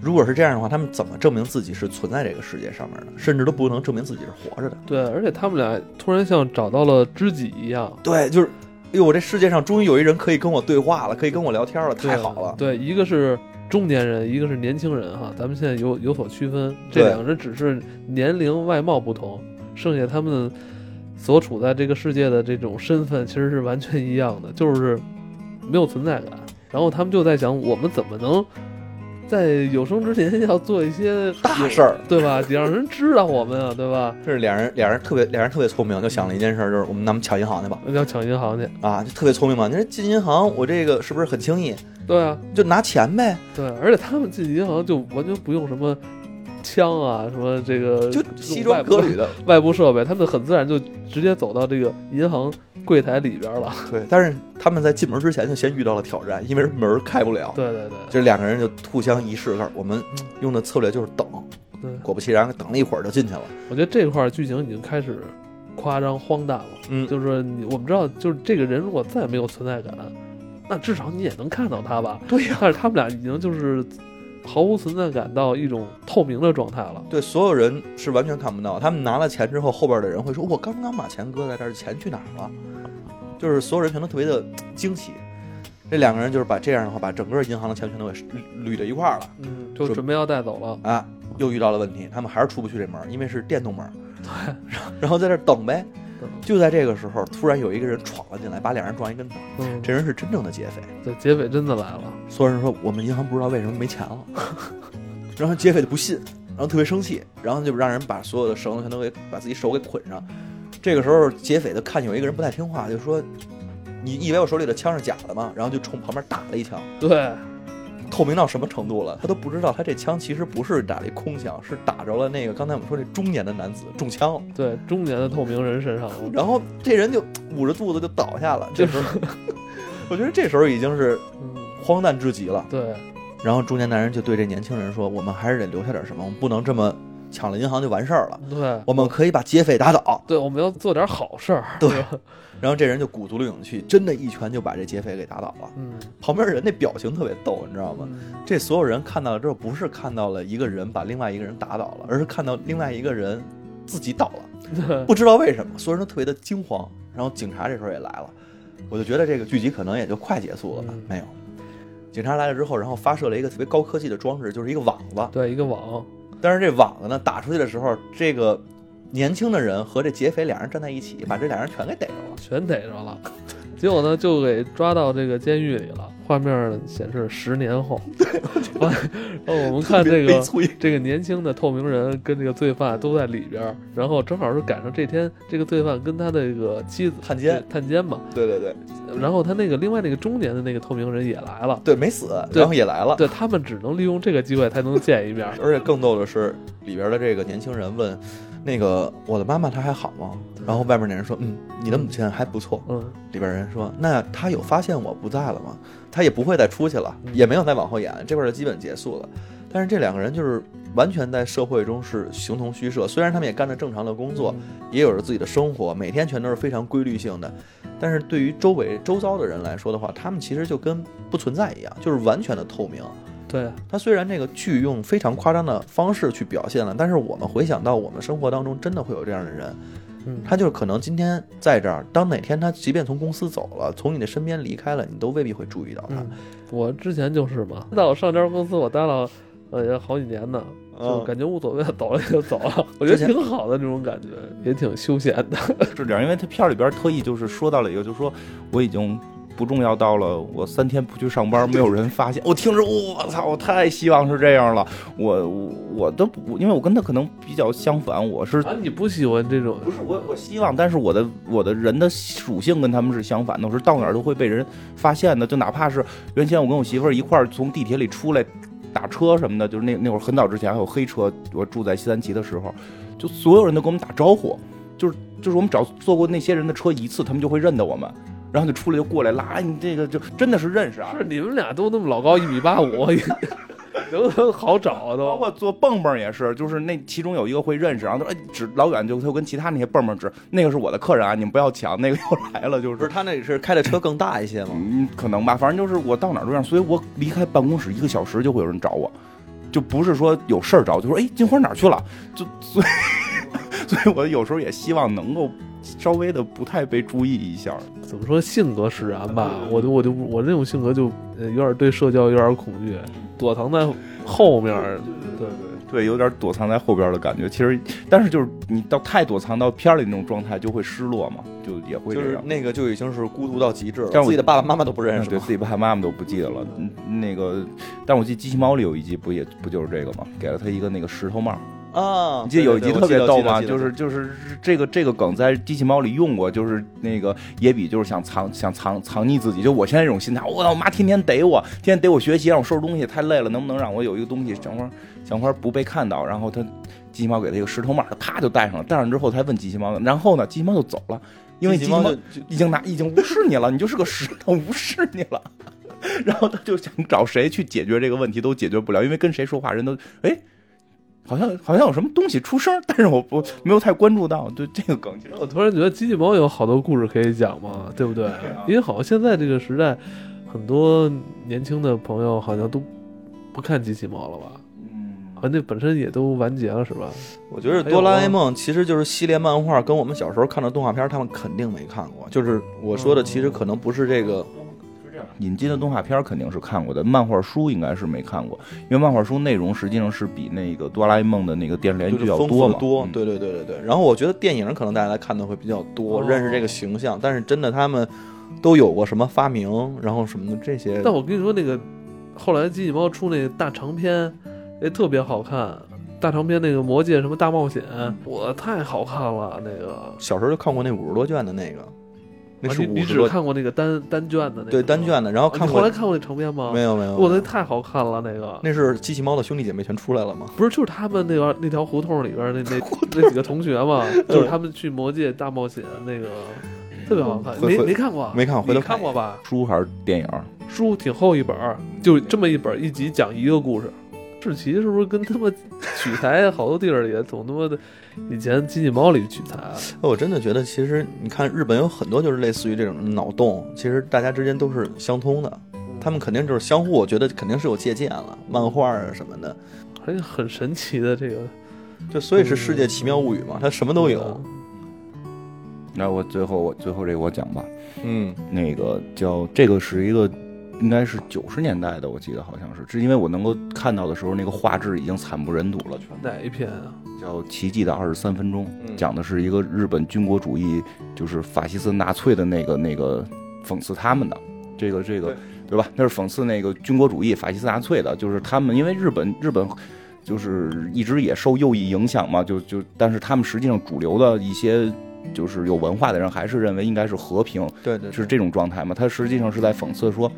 如果是这样的话，他们怎么证明自己是存在这个世界上面的？甚至都不能证明自己是活着的。对，而且他们俩突然像找到了知己一样，对，就是，哎呦，我这世界上终于有一人可以跟我对话了，可以跟我聊天了，太好了。对，一个是中年人，一个是年轻人哈，咱们现在有有所区分，这两个人只是年龄外貌不同，剩下他们所处在这个世界的这种身份其实是完全一样的，就是没有存在感。然后他们就在想，我们怎么能在有生之年 要做一些大事儿，对吧？得让人知道我们啊，对吧？这是俩人，俩人特别，俩人特别聪明，就想了一件事儿，就是我们咱们抢银行去吧，要抢银行去，啊，就特别聪明嘛。你说进银行，我这个是不是很轻易？对啊，就拿钱呗，对，而且他们进银行就完全不用什么枪啊，什么这个就西装革履的。外部设备，他们很自然就直接走到这个银行柜台里边了。对，但是他们在进门之前就先遇到了挑战，因为门儿开不了。对对对，就两个人就互相一试，告诉我们用的策略就是等。对，果不其然，等了一会儿就进去了。我觉得这块儿剧情已经开始夸张荒诞了。嗯，就是说你我们知道，就是这个人如果再没有存在感，那至少你也能看到他吧。对呀、但是他们俩已经就是毫无存在感到一种透明的状态了。对，所有人是完全看不到。他们拿了钱之后，后边的人会说：“我刚刚把钱搁在这儿，钱去哪儿了？”就是所有人全都特别的惊喜。这两个人就是把这样的话，把整个银行的钱全都给捋到一块儿了嗯，就准备要带走了。啊！又遇到了问题，他们还是出不去这门，因为是电动门。对，然后在这儿等呗。就在这个时候，突然有一个人闯了进来，把两人撞一跟头。嗯，这人是真正的劫匪。对，劫匪真的来了。所有人说我们银行不知道为什么没钱了，然后劫匪就不信，然后特别生气，然后就让人把所有的绳子全都给把自己手给捆上。这个时候劫匪就看见有一个人不太听话，就说：“你以为我手里的枪是假的吗？”然后就冲旁边打了一枪。对，透明到什么程度了？他都不知道他这枪其实不是打了一空枪，是打着了那个刚才我们说那中年的男子中枪了。对，中年的透明人身上了。然后这人就捂着肚子就倒下了。这时候，我觉得这时候已经是嗯，荒诞至极了。对，然后中年男人就对这年轻人说：“我们还是得留下点什么，我们不能这么抢了银行就完事儿了。对，我们可以把劫匪打倒。对，我们要做点好事儿。对，”然后这人就鼓足了勇气，真的一拳就把这劫匪给打倒了。嗯，旁边人那表情特别逗，你知道吗？嗯这所有人看到了之后，不是看到了一个人把另外一个人打倒了，而是看到另外一个人自己倒了，对，不知道为什么，所有人都特别的惊慌。然后警察这时候也来了，我就觉得这个剧集可能也就快结束了吧？嗯没有，警察来了之后，然后发射了一个特别高科技的装置，就是一个网子。对，一个网，但是这网子呢打出去的时候，这个年轻的人和这劫匪两人站在一起，把这俩人全给逮着了。全逮着了。结果呢就给抓到这个监狱里了。画面显示十年后，完然后我们看这个这个年轻的透明人跟这个罪犯都在里边儿，然后正好是赶上这天，这个罪犯跟他的这个妻子探监。探监嘛，对对对。然后他那个另外那个中年的那个透明人也来了，对，没死，对。然后也来了。对他们只能利用这个机会才能见一面。而且更逗的是，里边的这个年轻人问：“那个我的妈妈她还好吗？”然后外面那人说：“嗯，你的母亲还不错。”嗯，里边人说：“那她有发现我不在了吗？她也不会再出去了，嗯也没有再往后演，这块儿就基本结束了。但是这两个人就是完全在社会中是形同虚设，虽然他们也干着正常的工作，也有着自己的生活，每天全都是非常规律性的，但是对于周围周遭的人来说的话，他们其实就跟不存在一样，就是完全的透明。对，他虽然这个剧用非常夸张的方式去表现了，但是我们回想到我们生活当中真的会有这样的人，嗯，他就是可能今天在这儿，当哪天他即便从公司走了，从你的身边离开了，你都未必会注意到他。嗯，我之前就是嘛，在我上家公司我待了呃也好几年呢，就嗯感觉无所谓，走了就走了，我觉得挺好的那种感觉，也挺休闲的。是这样，因为他片儿里边特意就是说到了一个，就是说我已经不重要到了我三天不去上班，没有人发现。我听着，我操，我太希望是这样了。我我我都不，因为我跟他可能比较相反，我是啊，你不喜欢这种？不是我，我希望，但是我的我的人的属性跟他们是相反的，我是到哪儿都会被人发现的，就哪怕是原先我跟我媳妇儿一块儿从地铁里出来打车什么的，就是那那会儿很早之前还有黑车，我住在西三旗的时候，就所有人都跟我们打招呼，就是就是我们只要坐过那些人的车一次，他们就会认得我们。然后就出来就过来了，哎，你这个就真的是认识啊！是你们俩都那么老高，一米八五，都都好找都包。括做蹦蹦也是，就是那其中有一个会认识，然后他说哎指老远就他就跟其他那些蹦蹦指，那个是我的客人啊，你们不要抢，那个又来了，就是不是他那里是开的车更大一些吗？嗯，可能吧，反正就是我到哪儿都这样，所以我离开办公室一个小时就会有人找我，就不是说有事儿找，就说哎金花哪儿去了，就所以 所以我有时候也希望能够稍微的不太被注意一下。怎么说性格使然吧？我就我就我这种性格就呃有点对社交有点恐惧，躲藏在后面对。对对，有点躲藏在后边的感觉。其实，但是就是你到太躲藏到片里那种状态，就会失落嘛，就也会就是这样。那个就已经是孤独到极致了，但我自己的爸爸妈妈都不认识吗对自己爸爸妈妈都不记得了。嗯那个，但我记得机器猫里有一集不也不就是这个吗？给了他一个那个石头帽。啊！你记得有一集特别逗吗？就是就是这个这个梗在机器猫里用过，就是那个野比就是想藏想藏藏匿自己，就我现在这种心态，我操，我妈天天逮我，天天逮我学习，让我收拾东西，太累了，能不能让我有一个东西，想法想法不被看到？然后他机器猫给他一个石头帽，他啪就戴上了，戴上之后他还问机器猫，然后呢，机器猫就走了，因为机器猫已经拿已经无视你了，你就是个石头，无视你了。然后他就想找谁去解决这个问题，都解决不了，因为跟谁说话，人都哎，好像好像有什么东西出声，但是我不没有太关注到。对这个梗，其实我突然觉得机器猫有好多故事可以讲嘛，对不对？因为好像现在这个时代，很多年轻的朋友好像都不看机器猫了吧？嗯，好像那本身也都完结了，是吧？我觉得哆啦 A 梦其实就是系列漫画，跟我们小时候看的动画片，他们肯定没看过。就是我说的，其实可能不是这个，引进的动画片肯定是看过的，漫画书应该是没看过，因为漫画书内容实际上是比那个哆啦 A 梦的那个电视连续剧要多嘛。多。嗯对对对对对。然后我觉得电影可能大家来看的会比较多，哦认识这个形象，但是真的他们都有过什么发明，然后什么的这些。但我跟你说，那个后来机器猫出那个大长篇，也特别好看。大长篇那个《魔戒》什么大冒险，我太好看了。那个，小时候就看过那五十多卷的那个，那是啊你你只看过那个单单卷的那个？对单卷的，然后哦。看过你后来看过那长篇吗？没有没有，我那太好看了，那个那是机器猫的兄弟姐妹全出来了吗？不是就是他们那个那条胡同里边那 那那几个同学嘛，就是他们去魔界大冒险那个特别好看，没没看过？没看过回头看过吧？书还是电影？书挺厚一本儿，就这么一本儿，一集讲一个故事。志奇是不是跟他妈取材好多地儿也总他妈的以前机器猫里取材啊？我真的觉得，其实你看日本有很多就是类似于这种脑洞，其实大家之间都是相通的，他们肯定就是相互，我觉得肯定是有借鉴了，漫画啊什么的，而且很神奇的这个 就所以是世界奇妙物语嘛，它什么都有。那我最后我最后这个我讲吧，嗯，那个叫这个是一个。应该是九十年代的，我记得好像是，是因为我能够看到的时候，那个画质已经惨不忍睹了。全哪一篇啊？叫《奇迹的二十三分钟》，嗯讲的是一个日本军国主义，就是法西斯纳粹的那个那个讽刺他们的，这个这个对对吧？那是讽刺那个军国主义、法西斯纳粹的，就是他们因为日本日本就是一直也受右翼影响嘛，就就但是他们实际上主流的一些就是有文化的人还是认为应该是和平，对对是这种状态嘛？他实际上是在讽刺说，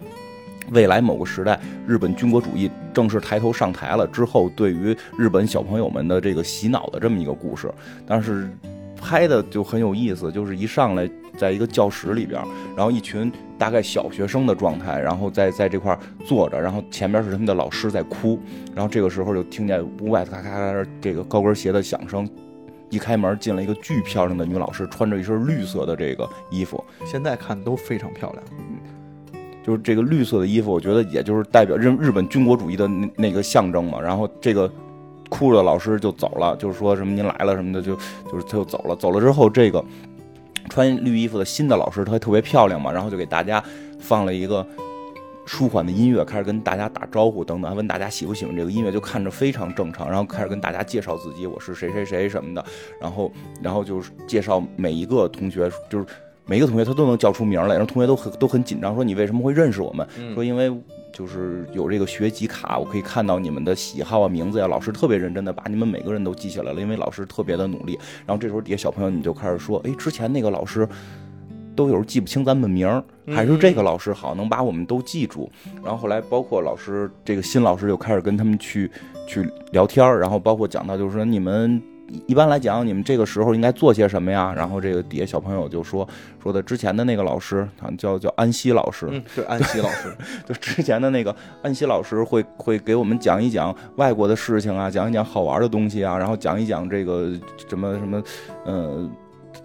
未来某个时代，日本军国主义正式抬头上台了之后，对于日本小朋友们的这个洗脑的这么一个故事。但是拍的就很有意思，就是一上来在一个教室里边，然后一群大概小学生的状态，然后在在这块坐着，然后前边是他们的老师在哭，然后这个时候就听见屋外咔咔咔这个高跟鞋的响声。一开门进了一个巨漂亮的女老师，穿着一身绿色的这个衣服，现在看都非常漂亮。就是这个绿色的衣服，我觉得也就是代表日日本军国主义的那那个象征嘛。然后这个哭着的老师就走了，就是说什么您来了什么的，就就是他就走了。走了之后，这个穿绿衣服的新的老师，她还特别漂亮嘛，然后就给大家放了一个。舒缓的音乐，开始跟大家打招呼，等等，还问大家喜不喜欢这个音乐，就看着非常正常。然后开始跟大家介绍自己，我是谁谁谁什么的。然后，然后就是介绍每一个同学，就是每一个同学他都能叫出名来，然后同学都很都很紧张，说你为什么会认识我们？嗯说因为就是有这个学籍卡，我可以看到你们的喜好啊、名字呀、老师特别认真的把你们每个人都记下来了，因为老师特别的努力。然后这时候底下小朋友你就开始说，哎，之前那个老师。都有时候记不清咱们名儿，还是这个老师好，能把我们都记住。然后后来包括老师这个新老师就开始跟他们去去聊天儿，然后包括讲到就是说你们一般来讲你们这个时候应该做些什么呀？然后这个底下小朋友就说说的之前的那个老师，好像叫叫安西老师，嗯，对，安西老师，就之前的那个安西老师会会给我们讲一讲外国的事情啊，讲一讲好玩的东西啊，然后讲一讲这个什么什么，呃，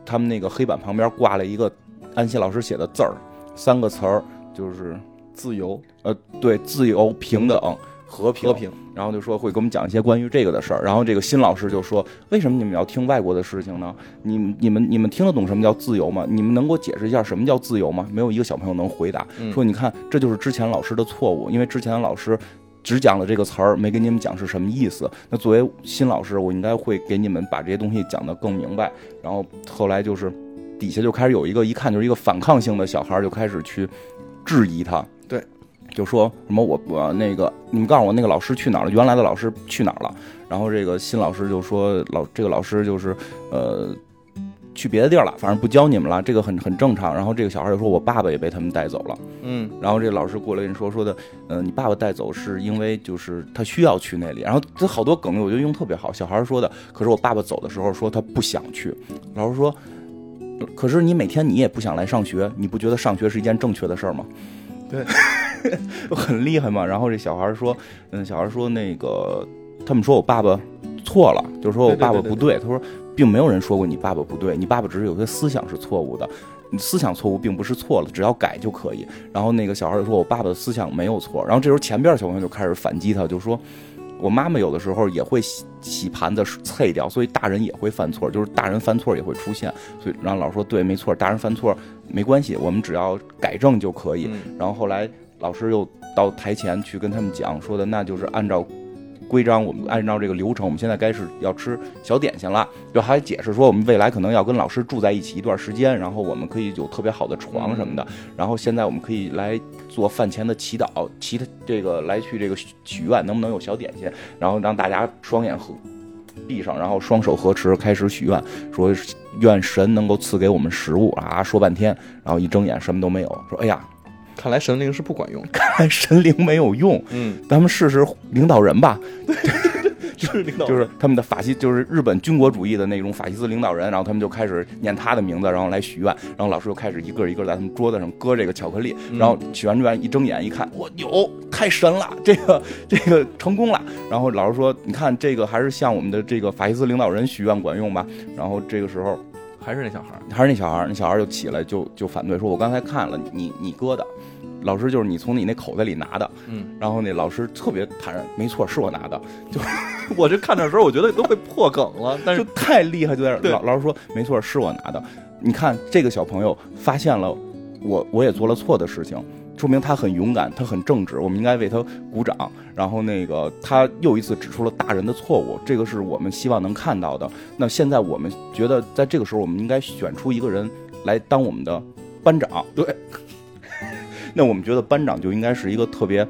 他们那个黑板旁边挂了一个安西老师写的字儿，三个词儿就是自由、呃对自由、平等、和平和。平。然后就说会给我们讲一些关于这个的事儿，然后这个新老师就说：“为什么你们要听外国的事情呢？你们你们你们听得懂什么叫自由吗？你们能给我解释一下什么叫自由吗？”没有一个小朋友能回答。嗯说你看，这就是之前老师的错误，因为之前的老师只讲了这个词儿，没给你们讲是什么意思。那作为新老师，我应该会给你们把这些东西讲得更明白。然后后来就是底下就开始有一个一看就是一个反抗性的小孩儿就开始去质疑他，对，就说什么我我那个你们告诉我那个老师去哪儿了？原来的老师去哪儿了？然后这个新老师就说老这个老师就是呃。去别的地儿了，反正不教你们了，这个很很正常。然后这个小孩就说：“我爸爸也被他们带走了。”嗯，然后这个老师过来跟你说说的，呃，你爸爸带走是因为就是他需要去那里，然后这好多梗我觉得用特别好。小孩说的，可是我爸爸走的时候说他不想去，老师说，呃可是你每天你也不想来上学，你不觉得上学是一件正确的事儿吗？对，很厉害嘛。然后这小孩说，嗯，小孩说那个他们说我爸爸错了，就是说我爸爸不对，他说并没有人说过你爸爸不对，你爸爸只是有些思想是错误的。你思想错误并不是错了，只要改就可以。然后那个小孩就说：“我爸爸的思想没有错。”然后这时候前边小朋友就开始反击他，就说：“我妈妈有的时候也会洗洗盘子碎掉，所以大人也会犯错，就是大人犯错也会出现。”所以然后老师说：“对，没错，大人犯错没关系，我们只要改正就可以。”嗯然后后来老师又到台前去跟他们讲说的，那就是按照规章，我们按照这个流程，我们现在该是要吃小点心了。就还解释说，我们未来可能要跟老师住在一起一段时间，然后我们可以有特别好的床什么的。然后现在我们可以来做饭前的祈祷，祈这个来去这个许许愿，能不能有小点心？然后让大家双眼合闭上，然后双手合十开始许愿，说愿神能够赐给我们食物啊！说半天，然后一睁眼什么都没有，说哎呀，看来神灵是不管用。看来神灵没有用，嗯，咱们试试领导人吧。就是领导就是他们的法西，就是日本军国主义的那种法西斯领导人，然后他们就开始念他的名字，然后来许愿，然后老师又开始一个一个在他们桌子上搁这个巧克力，然后许完愿一睁眼一看，我有太神了，这个这个成功了。然后老师说，你看这个还是像我们的这个法西斯领导人许愿管用吧？然后这个时候还是那小孩儿。还是那小孩儿，那小孩儿就起来就就反对说，我刚才看了你你哥的。老师就是你从你那口袋里拿的，嗯，然后那老师特别坦然，没错，是我拿的，就 我这看的时候，我觉得都被破梗了，但就是太厉害，就在这。老老师说，没错，是我拿的。你看这个小朋友发现了我，我也做了错的事情，说明他很勇敢，他很正直，我们应该为他鼓掌。然后那个他又一次指出了大人的错误，这个是我们希望能看到的。那现在我们觉得，在这个时候，我们应该选出一个人来当我们的班长。对。那我们觉得班长就应该是一个特别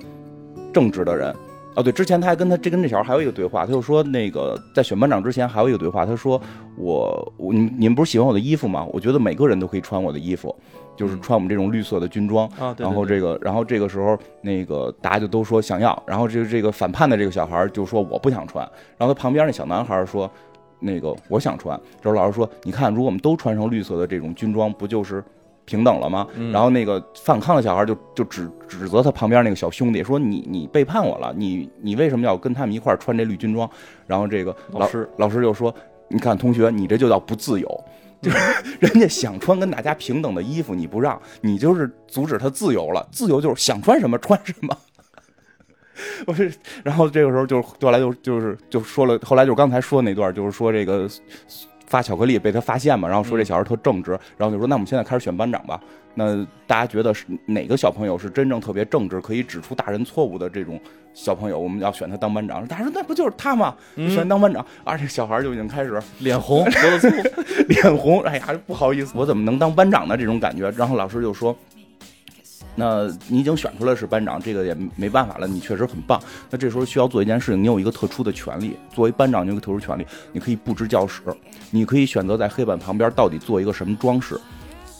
正直的人。哦，对，之前他还跟他这跟这小孩还有一个对话，他就说那个在选班长之前还有一个对话，他说我我你你们不是喜欢我的衣服吗？我觉得每个人都可以穿我的衣服，就是穿我们这种绿色的军装。啊，对然后这个，然后这个时候，那个大家就都说想要，然后这个这个反叛的这个小孩就说我不想穿，然后他旁边那小男孩说，那个我想穿。这时候老师说，你看，如果我们都穿上绿色的这种军装，不就是平等了吗？嗯然后那个反抗的小孩就就指指责他旁边那个小兄弟说，你你背叛我了，你你为什么要跟他们一块儿穿这绿军装？然后这个老师老师就说，你看同学，你这就叫不自由。就是 人家想穿跟大家平等的衣服，你不让，你就是阻止他自由了。自由就是想穿什么穿什么。我是，然后这个时候就后来就就是就说了，后来就刚才说那段，就是说这个发巧克力被他发现嘛，然后说这小孩特正直，然后就说那我们现在开始选班长吧。那大家觉得是哪个小朋友是真正特别正直，可以指出大人错误的这种小朋友，我们要选他当班长。大家说那不就是他吗？就选当班长，而且小孩就已经开始脸红，脸红，哎呀，不好意思，我怎么能当班长呢？这种感觉。然后老师就说：“那你已经选出来是班长，这个也没办法了，你确实很棒。那这时候需要做一件事情，你有一个特殊的权利，作为班长，你有个特殊权利，你可以布置教室，你可以选择在黑板旁边到底做一个什么装饰。”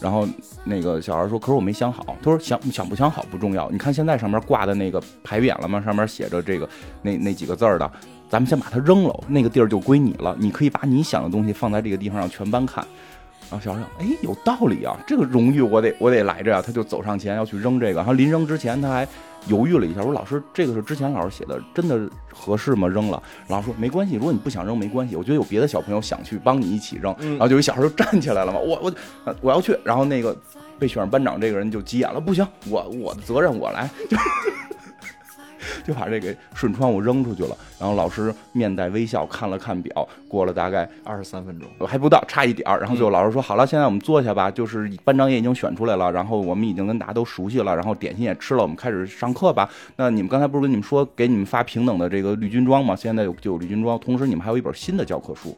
然后那个小孩说：“可是我没想好。”他说：“想想不想好不重要，你看现在上面挂的那个牌匾了吗？上面写着这个那那几个字儿的，咱们先把它扔了，那个地儿就归你了。你可以把你想的东西放在这个地方，让全班看。”然后小孩想：“哎，有道理啊，这个荣誉我得我得来着呀。”他就走上前要去扔这个，然后临扔之前他还犹豫了一下，说：“老师，这个是之前老师写的，真的合适吗？扔了？”老师说：“没关系，如果你不想扔没关系，我觉得有别的小朋友想去帮你一起扔。然后就有一小孩就站起来了嘛，我我呃我要去。然后那个被选上班长这个人就急眼了，不行，我我的责任我来，就 就把这个顺窗户扔出去了。然后老师面带微笑看了看表，过了大概二十三分钟，还不到，差一点儿。然后最后老师说：“好了，现在我们坐下吧。就是班长也已经选出来了，然后我们已经跟大家都熟悉了，然后点心也吃了，我们开始上课吧。那你们刚才不是跟你们说给你们发平等的这个绿军装吗？现在有就有绿军装，同时你们还有一本新的教科书。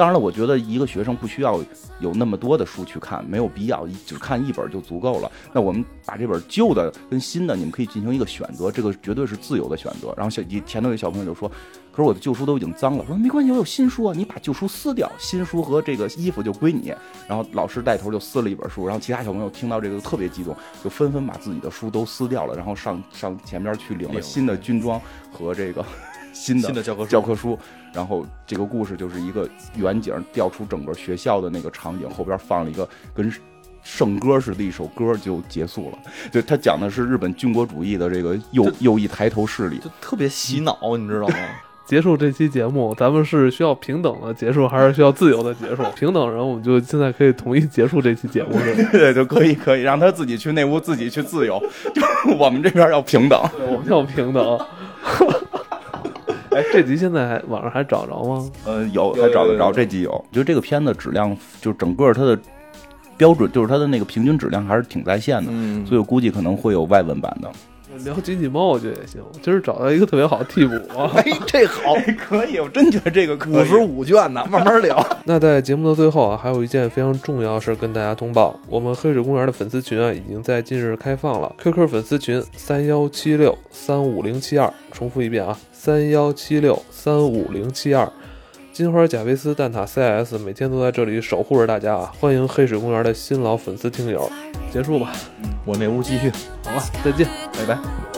当然了，我觉得一个学生不需要有那么多的书去看，没有必要，只看一本就足够了。那我们把这本旧的跟新的，你们可以进行一个选择，这个绝对是自由的选择。然后小前头有小朋友就说：“可是我的旧书都已经脏了。”说没关系，我有新书啊，你把旧书撕掉，新书和这个衣服就归你。然后老师带头就撕了一本书，然后其他小朋友听到这个特别激动，就纷纷把自己的书都撕掉了，然后上上前边去领了新的军装和这个新的新的教科书教科书。然后这个故事就是一个远景调出整个学校的那个场景，后边放了一个跟圣歌似的一首歌就结束了。就他讲的是日本军国主义的这个右右翼抬头势力。就特别洗脑，你知道吗？结束这期节目，咱们是需要平等的结束，还是需要自由的结束？平等人，我们就现在可以统一结束这期节目，是吧？对，就可以可以让他自己去那屋，自己去自由。就是我们这边要平等。我们要平等。哎，这集现在还网上还找着吗？呃，有有还找得着，这集有。就这个片子质量，就整个它的标准，就是它的那个平均质量还是挺在线的，嗯所以我估计可能会有外文版的。聊机器猫，我觉得也行。今儿找到一个特别好的替补啊。哎，这好，可以，我真觉得这个可以。五十五卷呢，慢慢聊。那在节目的最后啊，还有一件非常重要的事儿跟大家通报：我们黑水公园的粉丝群啊，已经在近日开放了。QQ 粉丝群三幺七六三五零七二，重复一遍啊，三幺七六三五零七二。金花贾维斯蛋挞 CS 每天都在这里守护着大家啊！欢迎黑水公园的新老粉丝听友。结束吧，我那屋继续。好了，再见。拜拜。